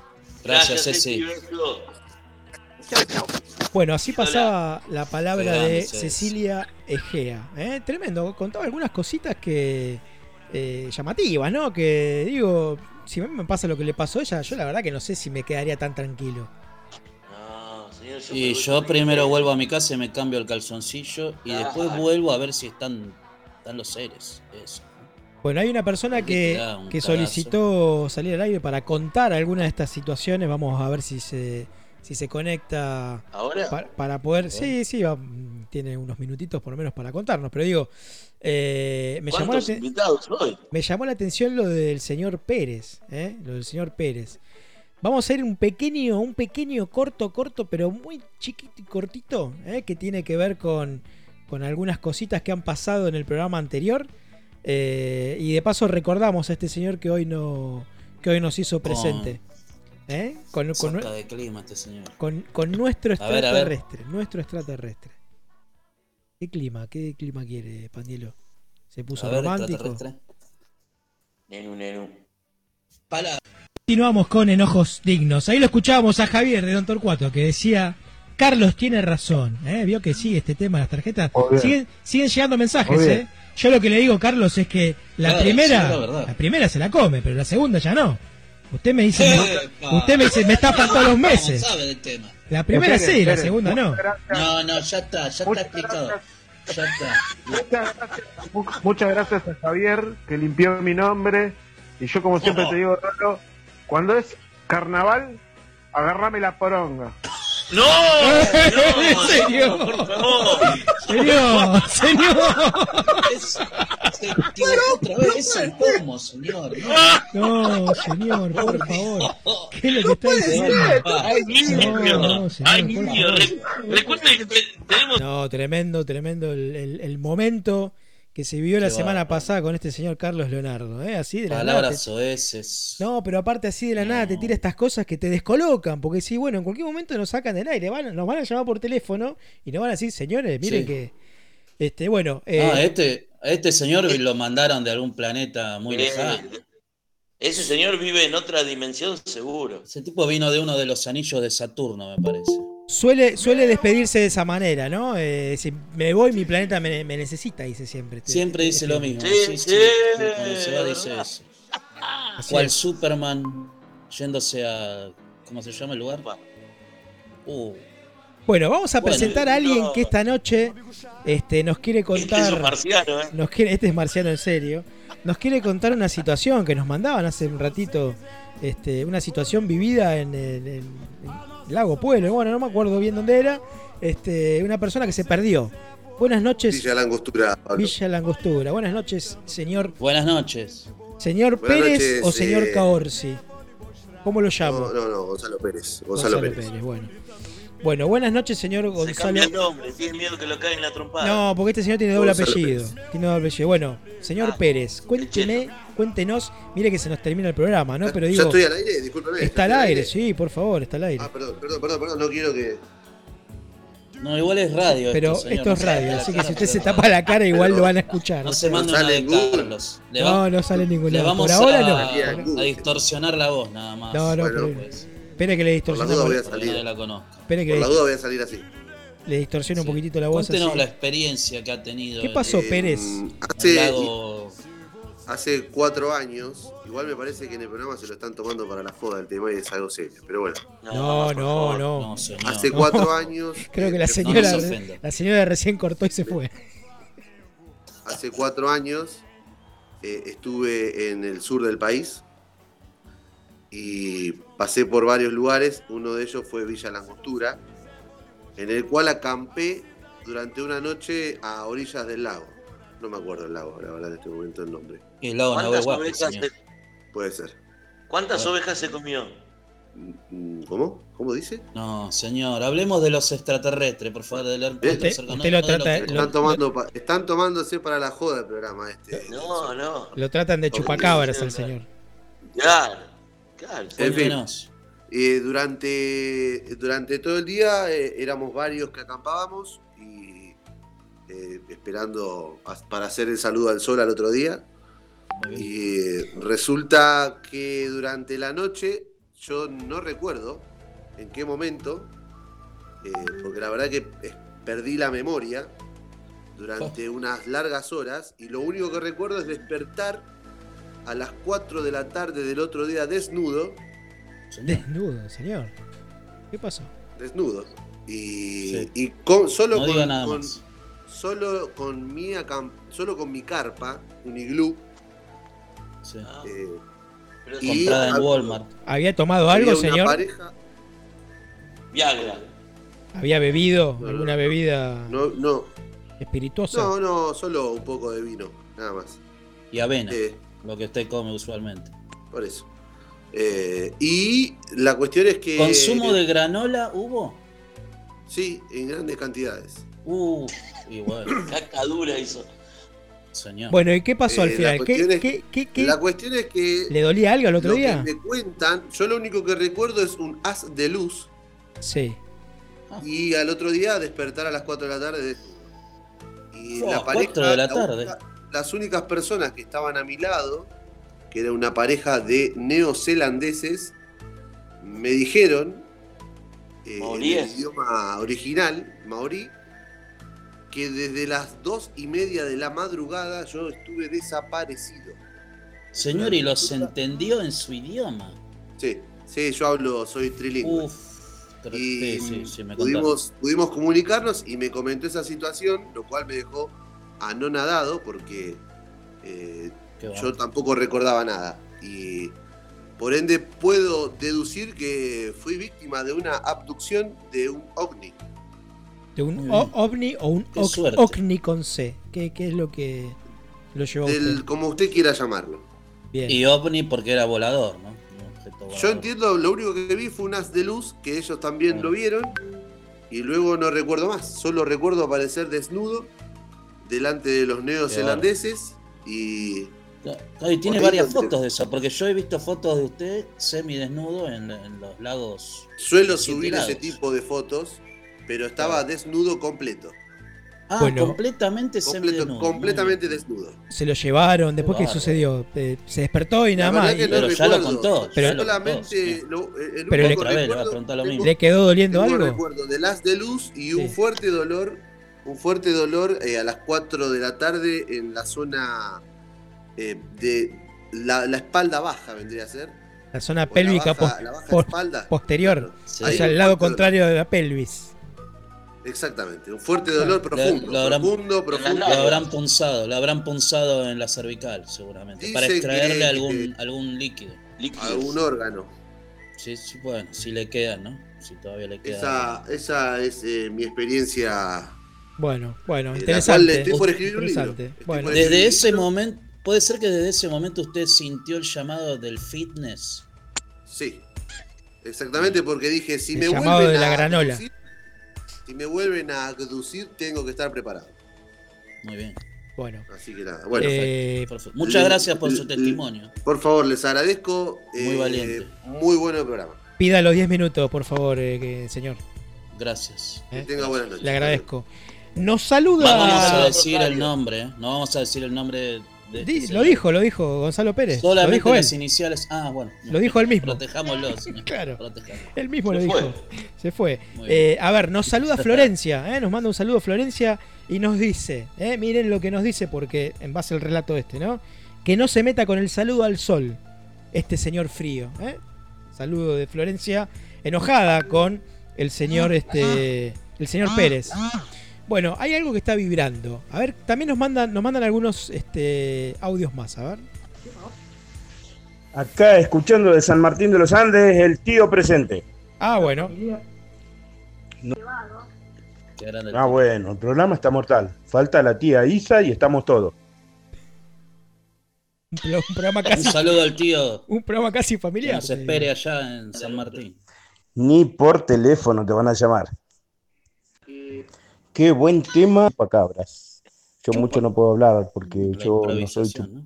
Gracias, Ceci. Bueno, así Hola. pasaba la palabra de. Cecilia Egea. ¿eh? Tremendo, contaba algunas cositas que eh, llamativas, ¿no? Que digo, si a mí me pasa lo que le pasó a ella, yo la verdad que no sé si me quedaría tan tranquilo. Y yo primero vuelvo a mi casa y me cambio el calzoncillo y Ah. después vuelvo a ver si están, están los seres. Eso. Bueno, hay una persona que, un que solicitó salir al aire para contar alguna de estas situaciones. Vamos a ver si se, si se conecta ¿Ahora? pa- para poder. Sí, sí, va, tiene unos minutitos por lo menos para contarnos. Pero digo, eh, me, llamó la, ¿Cuántos te- invitados hoy? me llamó la atención lo del señor Pérez. ¿eh? Lo del señor Pérez. Vamos a ir un pequeño, un pequeño corto, corto, pero muy chiquito y cortito, ¿eh? que tiene que ver con, con algunas cositas que han pasado en el programa anterior. Eh, y de paso recordamos a este señor que hoy no que hoy nos hizo presente. ¿eh? Con, con, de clima este señor. con- con nuestro A ver, a ver. extraterrestre. Nuestro extraterrestre. ¿Qué clima? ¿Qué clima quiere, Pandielo? ¿Se puso A ver, romántico? extraterrestre. Nenu, nenu. Pala- Continuamos con enojos dignos. Ahí lo escuchábamos a Javier de Don Torcuato que decía, Carlos tiene razón. ¿eh? Vio que sigue este tema de las tarjetas. Siguen, siguen llegando mensajes. ¿eh? Yo lo que le digo, Carlos, es que la Claro, primera, sí, la primera se la come, pero la segunda ya no. Usted me dice, Epa. (laughs) usted me dice, me estafan todos los ¿Cómo meses. sabe del tema? La primera Espere, sí, la segunda no. Muchas gracias. No, no, ya está, ya está Muchas explicado. gracias. Ya está. Muchas gracias, mu- muchas gracias a Javier que limpió mi nombre. Y yo, como siempre te digo, Rolo, cuando es carnaval, agárrame la poronga. ¡No! ¿En (laughs) ¡No! serio? no, por favor! Señor, señor. Es- se otra vez, es el pomo, señor. No. No, señor, por favor. ¿Qué es lo que está diciendo? ¡Ay, niño! No, señor, ¡Ay, niño! favor. Re- Recuerde que te- tenemos No, tremendo, tremendo el, el- el momento que se vivió la semana pasada con este señor Carlos Leonardo, ¿eh? Así de la nada. Palabras te- soeces. No, pero aparte así de la nada te tira estas cosas que te descolocan, porque sí, bueno, en cualquier momento nos sacan del aire, van- nos van a llamar por teléfono y nos van a decir, señores, miren Sí. que, este, bueno, eh, Ah, este, a este señor lo mandaron de algún planeta muy Eh, lejano. Ese señor vive en otra dimensión seguro. Ese tipo vino de uno de los anillos de Saturno, me parece. Suele, suele despedirse de esa manera, ¿no? Eh, si me voy, mi planeta me, me necesita, dice siempre. Siempre dice lo mismo. Sí, Sí. Cuando se va dice eso. Cual es. Superman yéndose a. ¿Cómo se llama el lugar? Uh, Bueno, vamos a Bueno, presentar a alguien no. que esta noche este, nos quiere Este es contar. un marciano, ¿eh? nos quiere, este es marciano en serio, nos quiere contar una situación que nos mandaban hace un ratito, este, una situación vivida en el en- en Lago Pueblo, bueno, no me acuerdo bien dónde era, este, una persona que se perdió. Buenas noches, Villa La Angostura, Pablo. Villa Langostura. Buenas noches, señor, buenas noches. señor Buenas Pérez noches, o señor eh, Caorsi. ¿Cómo lo llamo? No, no, no, Gonzalo Pérez. Gonzalo, Pérez. bueno. Bueno, buenas noches, señor Se Gonzalo. cambia el nombre, tiene miedo que lo caigan la trompada. No, porque este señor tiene doble Gonzalo apellido. Pérez. Tiene doble apellido. Bueno, señor Ah, Pérez, cuénteme, cuéntenos. Mire que se nos termina el programa, ¿no? Pero ¿Ya digo, estoy al aire? Discúlpeme. está al ¿estoy aire, sí, por favor, está al aire. Ah, perdón, perdón, perdón, perdón, no quiero que. No, igual es radio. Pero esto, señor, esto es radio, así que si usted se tapa la cara igual lo van a escuchar. No se manda sale de. Carlos. Le, va- No, no sale ningún le lado. vamos Por ahora a, no. A distorsionar la voz nada más. No, no, Bueno, pero- Pues, Espere que le Por la duda distorsione, voy a salir. la conozca. espere que Por la duda voy a salir así. le distorsione un Sí. poquitito la voz. Cuéntenos así. la experiencia que ha tenido. ¿Qué pasó, Eh, Pérez? en Hace, el lago- hace cuatro años, igual me parece que en el programa se lo están tomando para la joda el tema y es algo serio. Pero bueno, No, no, no. No, señor. hace No. cuatro (laughs) años. Creo que la señora, no la señora recién cortó y se fue. Hace cuatro años eh, estuve en el sur del país y pasé por varios lugares. Uno de ellos fue Villa Langostura, en el cual acampé durante una noche a orillas del lago. No me acuerdo el lago, la verdad, en este momento el nombre. El ¿Cuántas Nahuel ovejas, se, Puede ser. ¿cuántas ovejas se comió? Mm, ¿Cómo? ¿Cómo dice? No, señor, hablemos de los extraterrestres, por favor. Del Están, tomándose para la joda el programa este. No, no. Lo tratan de chupacabras al señor. Claro, claro. En fin. Eh, durante, durante todo el día eh, éramos varios que acampábamos y eh, esperando a- para hacer el saludo al sol al otro día. Y eh, resulta que durante la noche, yo no recuerdo en qué momento, eh, porque la verdad que perdí la memoria durante unas largas horas y lo único que recuerdo es despertar a las 4 de la tarde del otro día desnudo. Desnudo, señor. ¿Qué pasó? desnudo. Y, Sí. y con, solo, No con, con- solo con mi acam- solo con mi carpa, un iglú, Sí. Ah, eh, y- Comprada en Walmart. ¿Había tomado había algo, una señor? pareja, Viagra. ¿Había bebido No, alguna no. bebida no, no, espirituosa? no, no, solo un poco de vino, nada más. Y avena, Eh, lo que usted come usualmente. por eso. Eh, y la cuestión es que. ¿Consumo de granola hubo? Sí, en grandes cantidades. Uh, y bueno, (clears throat) Caca dura hizo. Señor. Bueno, ¿y qué pasó Eh, al la final? ¿Qué, cuestión es- qué- qué- qué- La cuestión es que. ¿Le dolía algo el otro lo día? que me cuentan, yo lo único que recuerdo es un haz de luz Sí. y al otro día despertar a las 4 de la tarde. de- Y Oh, la pareja, 4 de la la tarde. única- las únicas personas que estaban a mi lado, que era una pareja de neozelandeses, me dijeron eh, en el idioma original, maorí, que desde las dos y media de la madrugada yo estuve desaparecido. Señor, ¿y los entendió en su idioma? Sí, sí, yo hablo, soy trilingüe. Uf, pero- y sí, sí, sí, me pudimos, pudimos comunicarnos y me comentó esa situación, lo cual me dejó anonadado porque eh, yo tampoco recordaba nada. Y por ende puedo deducir que fui víctima de una abducción de un ovni. ¿De un bien. ovni o un Qué oc- suerte. ovni con C? ¿Qué, qué es lo que lo llevó a Del, usted? como usted quiera llamarlo. Bien. Y ovni porque era volador, ¿no? Yo entiendo, lo único que vi fue un haz de luz, que ellos también Bueno. lo vieron, y luego no recuerdo más. Solo recuerdo aparecer desnudo delante de los neozelandeses y Claro, y tiene varias entiendo. fotos de eso, porque yo he visto fotos de usted semidesnudo en, en los lagos. suelo subir ese tipo de fotos, pero estaba desnudo completo. Ah, Bueno. completamente Completo- semidesnudo. completamente desnudo. Se lo llevaron. ¿Después qué sucedió? Eh, se despertó y nada más. que no Pero ya lo recuerdo. contó, ya lo contó, Solamente señor. lo- el Pero le- a recuerdo- preguntar lo mismo. ¿Le quedó doliendo tengo algo? recuerdo del haz de luz y un Sí. fuerte dolor, un fuerte dolor eh, a las 4 de la tarde en la zona eh, de la, la espalda baja, vendría a ser. La zona O la pélvica baja- pos- la baja pos- espalda. posterior. Sí. Sea, el lado contrario de la pelvis. Exactamente, un fuerte dolor profundo, lo habrán- profundo, profundo. Lo habrán punzado, lo habrán punzado en la cervical, seguramente. Dice para extraerle que- algún, algún líquido. Líquidos. algún órgano. Sí, sí, bueno, si le queda, ¿no? Si todavía le queda. Esa, esa es eh, mi experiencia. Bueno, bueno, interesante. estoy por escribir un libro. Bueno, Desde ese libro- momento, puede ser que desde ese momento usted sintió el llamado del fitness. Sí, exactamente, porque dije, si El me llamado vuelven de la a granola. abducir, si me vuelven a abducir, tengo que estar preparado. Muy bien. bueno. Así que nada, bueno. Eh. Muchas gracias por su testimonio. Por favor, les agradezco. Muy eh, valiente. Muy bueno el programa. pida los 10 minutos, por favor, eh, que- señor. Gracias. Que tenga buenas noches. Le agradezco. Nos No saluda. vamos a decir el nombre, ¿eh? No vamos a decir el nombre de. de Di- este lo dijo, lo dijo Gonzalo Pérez. Lo dijo él. las iniciales. Ah, bueno. Lo dijo él mismo. Protejámoslo. (laughs) Claro. Protejámoslo. Él mismo Se lo fue. dijo. Se fue. Eh, a ver, nos saluda (laughs) Florencia. ¿eh? Nos manda un saludo Florencia y nos dice. ¿eh? Miren lo que nos dice porque en base al relato este, ¿no? Que no se meta con el saludo al sol. Este señor frío. ¿eh? Saludo de Florencia enojada con el señor este el señor Pérez. Bueno, hay algo que está vibrando. A ver, también nos mandan nos mandan algunos este audios más, a ver. Acá escuchando de San Martín de los Andes, el tío presente. Ah, bueno. Ah, bueno, el programa está mortal. Falta la tía Isa y estamos todos. Un, pro- un programa Un casi saludo al tío un programa casi que familiar. nos espere allá en San Martín. Ni por teléfono te van a llamar. Qué buen tema para cabras. Yo mucho no puedo hablar porque La yo no soy ¿no?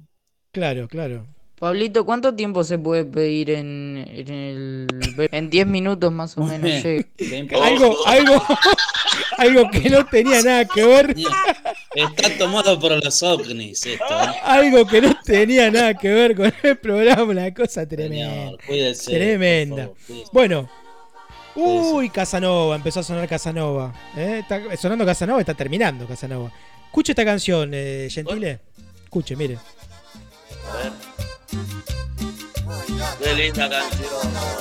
Claro, claro. Pablito, ¿cuánto tiempo se puede pedir en, en el en 10 minutos más o menos? (laughs) Algo, algo, (laughs) algo que no tenía nada que ver. Está tomado por los ovnis esto. ¿eh? Algo que no tenía nada que ver con el programa, una cosa tremenda. Señor, cuídese. Tremenda. favor. Bueno. Uy, Casanova, empezó a sonar Casanova. ¿eh? Está sonando Casanova, está terminando Casanova. Escuche esta canción, eh, Gentile. Escuche, mire. A ver. Qué linda canción.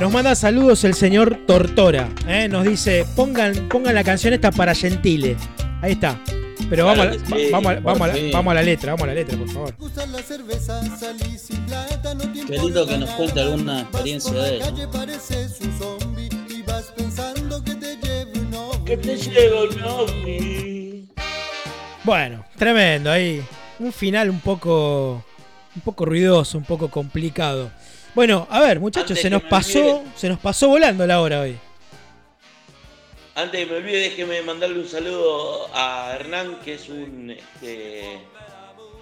Nos manda saludos el señor Tortora. ¿eh? Nos dice, pongan, pongan la canción esta para Gentile. Ahí está. Pero vamos, a, sí, vamos, a, vamos, a, la- fin. vamos a la letra, vamos a la letra, por favor. Qué lindo que nos cuente alguna experiencia de él. ¿no? Que te llevo un ovni. Bueno, tremendo ahí. Un final un poco un poco ruidoso, un poco complicado. Bueno, a ver, muchachos, Antes se nos pasó, se nos pasó volando la hora hoy. Antes que me olvide, déjeme mandarle un saludo a Hernán, que es un este,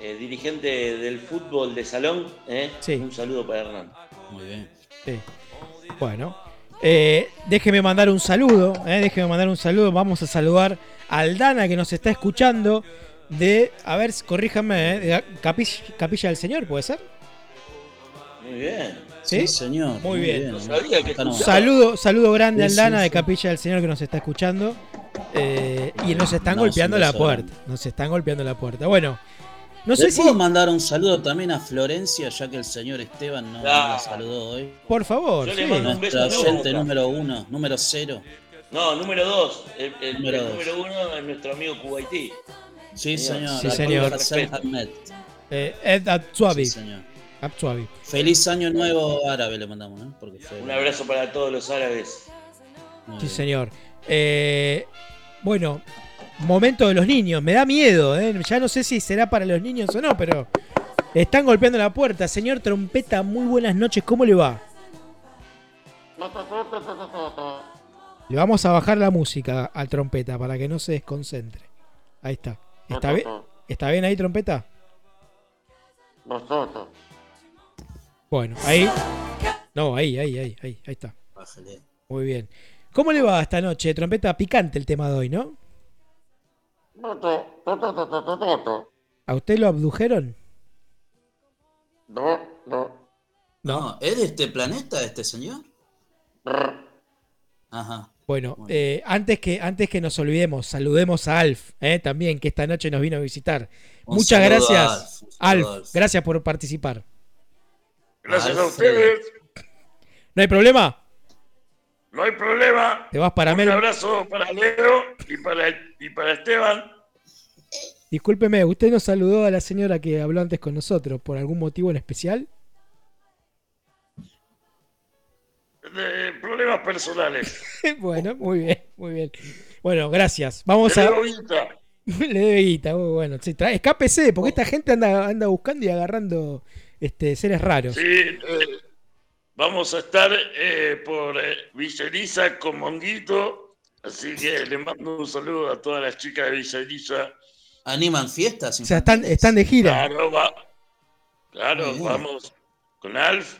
eh, dirigente del fútbol de salón. ¿eh? Sí. Un saludo para Hernán. Muy bien. Sí. Bueno, eh, déjeme mandar un saludo, eh, déjeme mandar un saludo. Vamos a saludar a Aldana que nos está escuchando de, a ver, corríjame, eh, de Capilla, Capilla del Señor, ¿puede ser? Muy bien. ¿Sí? señor. Muy bien. No sabía que Acá no. escuchaba. Saludo, saludo grande a Sí, sí, Aldana de sí. Capilla del Señor que nos está escuchando. eh, y nos están No, golpeando la puerta. Nos están golpeando la puerta. Bueno, no ¿Le sé si. puedo mandar un saludo también a Florencia, ya que el señor Esteban no, Ah. la saludó hoy? Por favor, Yo sí. le mando un beso Nuestra a oyente número uno, número cero. No, número dos. El, el- Número el dos. número uno es nuestro amigo Kuwaití. Sí, señor. Sí, Abdul señor. Ahmed. Eh, Ed Absuabi. Sí, señor. Feliz año nuevo árabe le mandamos, fue- Un abrazo para todos los árabes. Muy Sí, bien. señor. Eh, bueno, momento de los niños. Me da miedo, ¿eh? Ya no sé si será para los niños o no, pero están golpeando la puerta. Señor Trompeta, muy buenas noches. ¿Cómo le va? Le vamos a bajar la música al trompeta para que no se desconcentre. Ahí está. ¿Está bien, ¿Está bien ahí, trompeta? Bueno, ahí. No, ahí, ahí, ahí, ahí, ahí está. Bájale. Muy bien. ¿Cómo le va esta noche? Trompeta picante el tema de hoy, ¿no? ¿A usted lo abdujeron? No, no. No, ¿es de este planeta este señor? Ajá. Bueno, Bueno. eh, antes, que, antes que nos olvidemos, saludemos a Alf, eh, también, que esta noche nos vino a visitar. Un Muchas a gracias, Alf, un saludo Alf. a Alf. Gracias por participar. Gracias a ustedes. ¿No hay problema? No hay problema. Te vas para Un menos. abrazo para Leo y para, y para Esteban. Discúlpeme, ¿usted nos saludó a la señora que habló antes con nosotros por algún motivo en especial? De problemas personales. (laughs) bueno, muy bien, muy bien. Bueno, gracias. Vamos Le a. debo guita. (laughs) Le debe guita, muy bueno. Sí, trae- escápese, porque esta gente anda, anda buscando y agarrando este, seres raros. Sí, eh, vamos a estar eh, por eh, Villa Elisa con Monguito. Así que le mando un saludo a todas las chicas de Villa Elisa. ¿Animan fiestas? O sea, están, están de gira. Claro, va- claro Muy bien. vamos con Alf,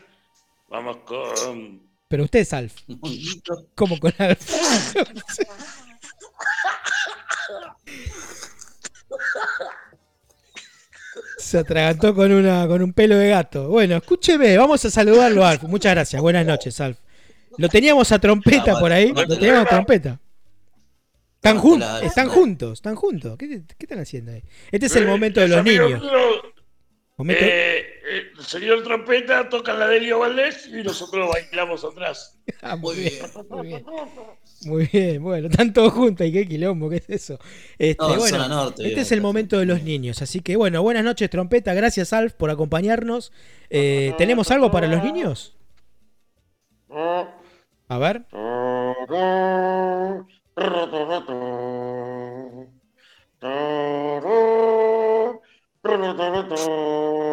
vamos con Pero usted es Alf. Monguito. ¿Cómo con Alf? (laughs) Se atragantó con, una, con un pelo de gato. Bueno, escúcheme, vamos a saludarlo, Alf. Muchas gracias. Buenas noches, Alf. Lo teníamos a trompeta por ahí. Lo teníamos a trompeta. Están, jun- están juntos, están juntos. ¿Qué, qué están haciendo ahí? Este es el momento de los niños. Momento- Eh, eh, el señor trompeta toca la de Elio Valdés y nosotros bailamos atrás. (laughs) Ah, muy bien, muy bien. Muy bien, bueno, están todos juntos y qué quilombo, ¿qué es eso? Este, No, en bueno, zona norte, este digo, es el momento de los niños, así que bueno, buenas noches, trompeta, gracias Alf por acompañarnos. Eh, ¿Tenemos algo para los niños? A ver. (laughs)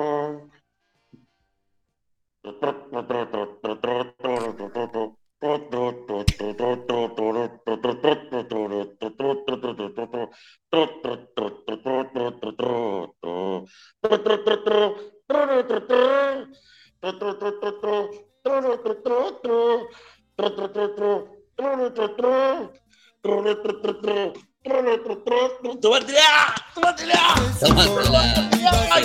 ¡Tómatela! ¡Tómatela! ¡Ay!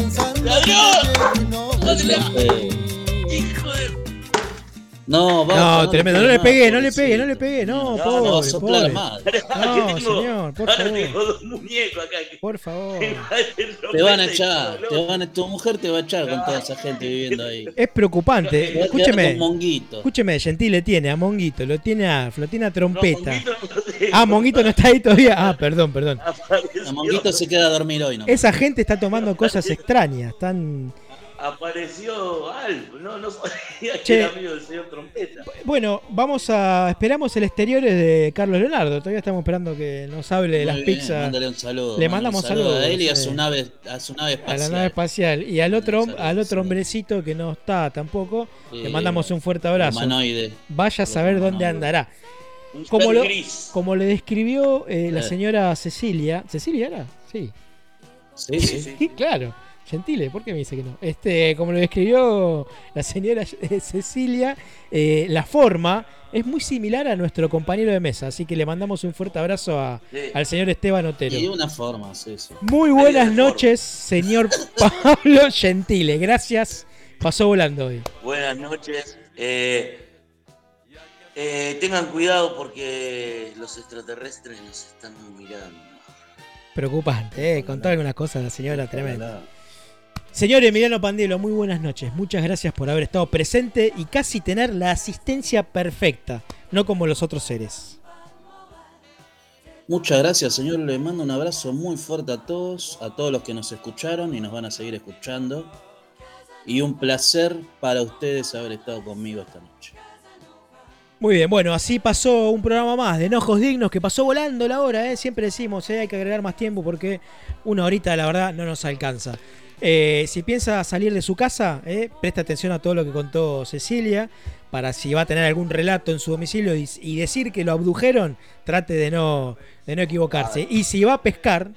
¡Adrián! ¡Tómatela! ¡Hijo de... No, basta, No, tremendo, no le pegué, no le pegué, no le pegué, no, No, pobre, no, pobre. No, señor, por ahora favor. tengo dos muñecos acá. que- Por favor. Te van a echar, te van a- tu mujer te va a echar con toda esa gente viviendo ahí. Es preocupante. Va Escúcheme. Escúcheme, Gentile tiene a Monguito, lo tiene a Alf, lo tiene a Trompeta. Monguito no sé. Ah, Monguito no está ahí todavía. Ah, perdón, perdón. A Monguito se queda a dormir hoy, ¿no? Esa gente está tomando cosas extrañas. Están. Apareció Alf. No, no sabía que Che. era amigo del señor Trompeta. Bueno, vamos a. Esperamos el exterior de Carlos Leonardo. Todavía estamos esperando que nos hable de las bien, pizzas. Mándale un saludo. Le mandamos un saludo a él y a su nave, a su nave A espacial. la nave espacial. Y al otro, al otro hombrecito que no está tampoco. Le Eh, mandamos un fuerte abrazo. Humanoide. Vaya a saber dónde andará. Un Como lo, como le describió eh, la Eh. señora Cecilia. ¿Cecilia era? Sí. Sí, sí. Sí, (laughs) claro. Gentile, ¿por qué me dice que no? Este, como lo describió la señora (laughs) Cecilia, eh, la forma es muy similar a nuestro compañero de mesa, así que le mandamos un fuerte abrazo a- Sí. al señor Esteban Otero. Y de una forma, sí, sí. Muy buenas noches, señor (laughs) Pablo Gentile. Gracias. Pasó volando hoy. Buenas noches. Eh, eh, tengan cuidado porque los extraterrestres nos están mirando. Preocupante, eh. Contó algunas cosas la señora tremenda. Señor Emiliano Pandelo, muy buenas noches. Muchas gracias por haber estado presente y casi tener la asistencia perfecta, no como los otros seres. Muchas gracias, señor. Le mando un abrazo muy fuerte a todos, a todos los que nos escucharon y nos van a seguir escuchando. Y un placer para ustedes haber estado conmigo esta noche. Muy bien, bueno, así pasó un programa más de Enojos Dignos que pasó volando la hora, ¿eh? siempre decimos, ¿eh? hay que agregar más tiempo porque una horita la verdad no nos alcanza. Eh, si piensa salir de su casa, ¿eh? presta atención a todo lo que contó Cecilia, para si va a tener algún relato en su domicilio y, y decir que lo abdujeron, trate de no, de no equivocarse. Y si va a pescar,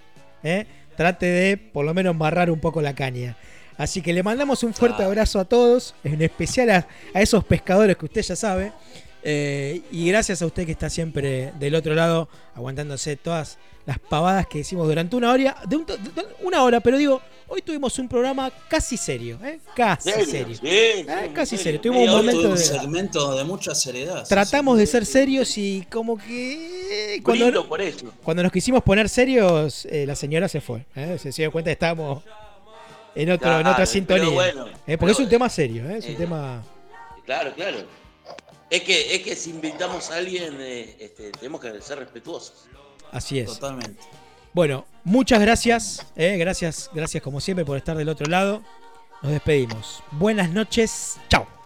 ¿eh? trate de por lo menos barrar un poco la caña. Así que le mandamos un fuerte abrazo a todos, en especial a, a esos pescadores que usted ya sabe. Eh, y gracias a usted que está siempre del otro lado, aguantándose todas las pavadas que hicimos durante una hora, de un- de una hora, pero digo, hoy tuvimos un programa casi serio, ¿eh? casi ¿Serio? serio. Sí, Eh, sí, casi sí. serio. Tuvimos un momento un de- segmento de mucha seriedad. sí, Tratamos de ser serios y como que cuando, por eso. cuando nos quisimos poner serios, eh, la señora se fue. ¿eh? Se dio cuenta que estábamos en, otro, en otra sintonía. bueno, ¿eh? Porque pero- es un tema serio, ¿eh? es un tema... Claro, claro. Es que, es que si invitamos a alguien, eh, este, tenemos que ser respetuosos. Así sí. es. Totalmente. Bueno, muchas gracias. eh, gracias, gracias como siempre por estar del otro lado. Nos despedimos. Buenas noches. Chao.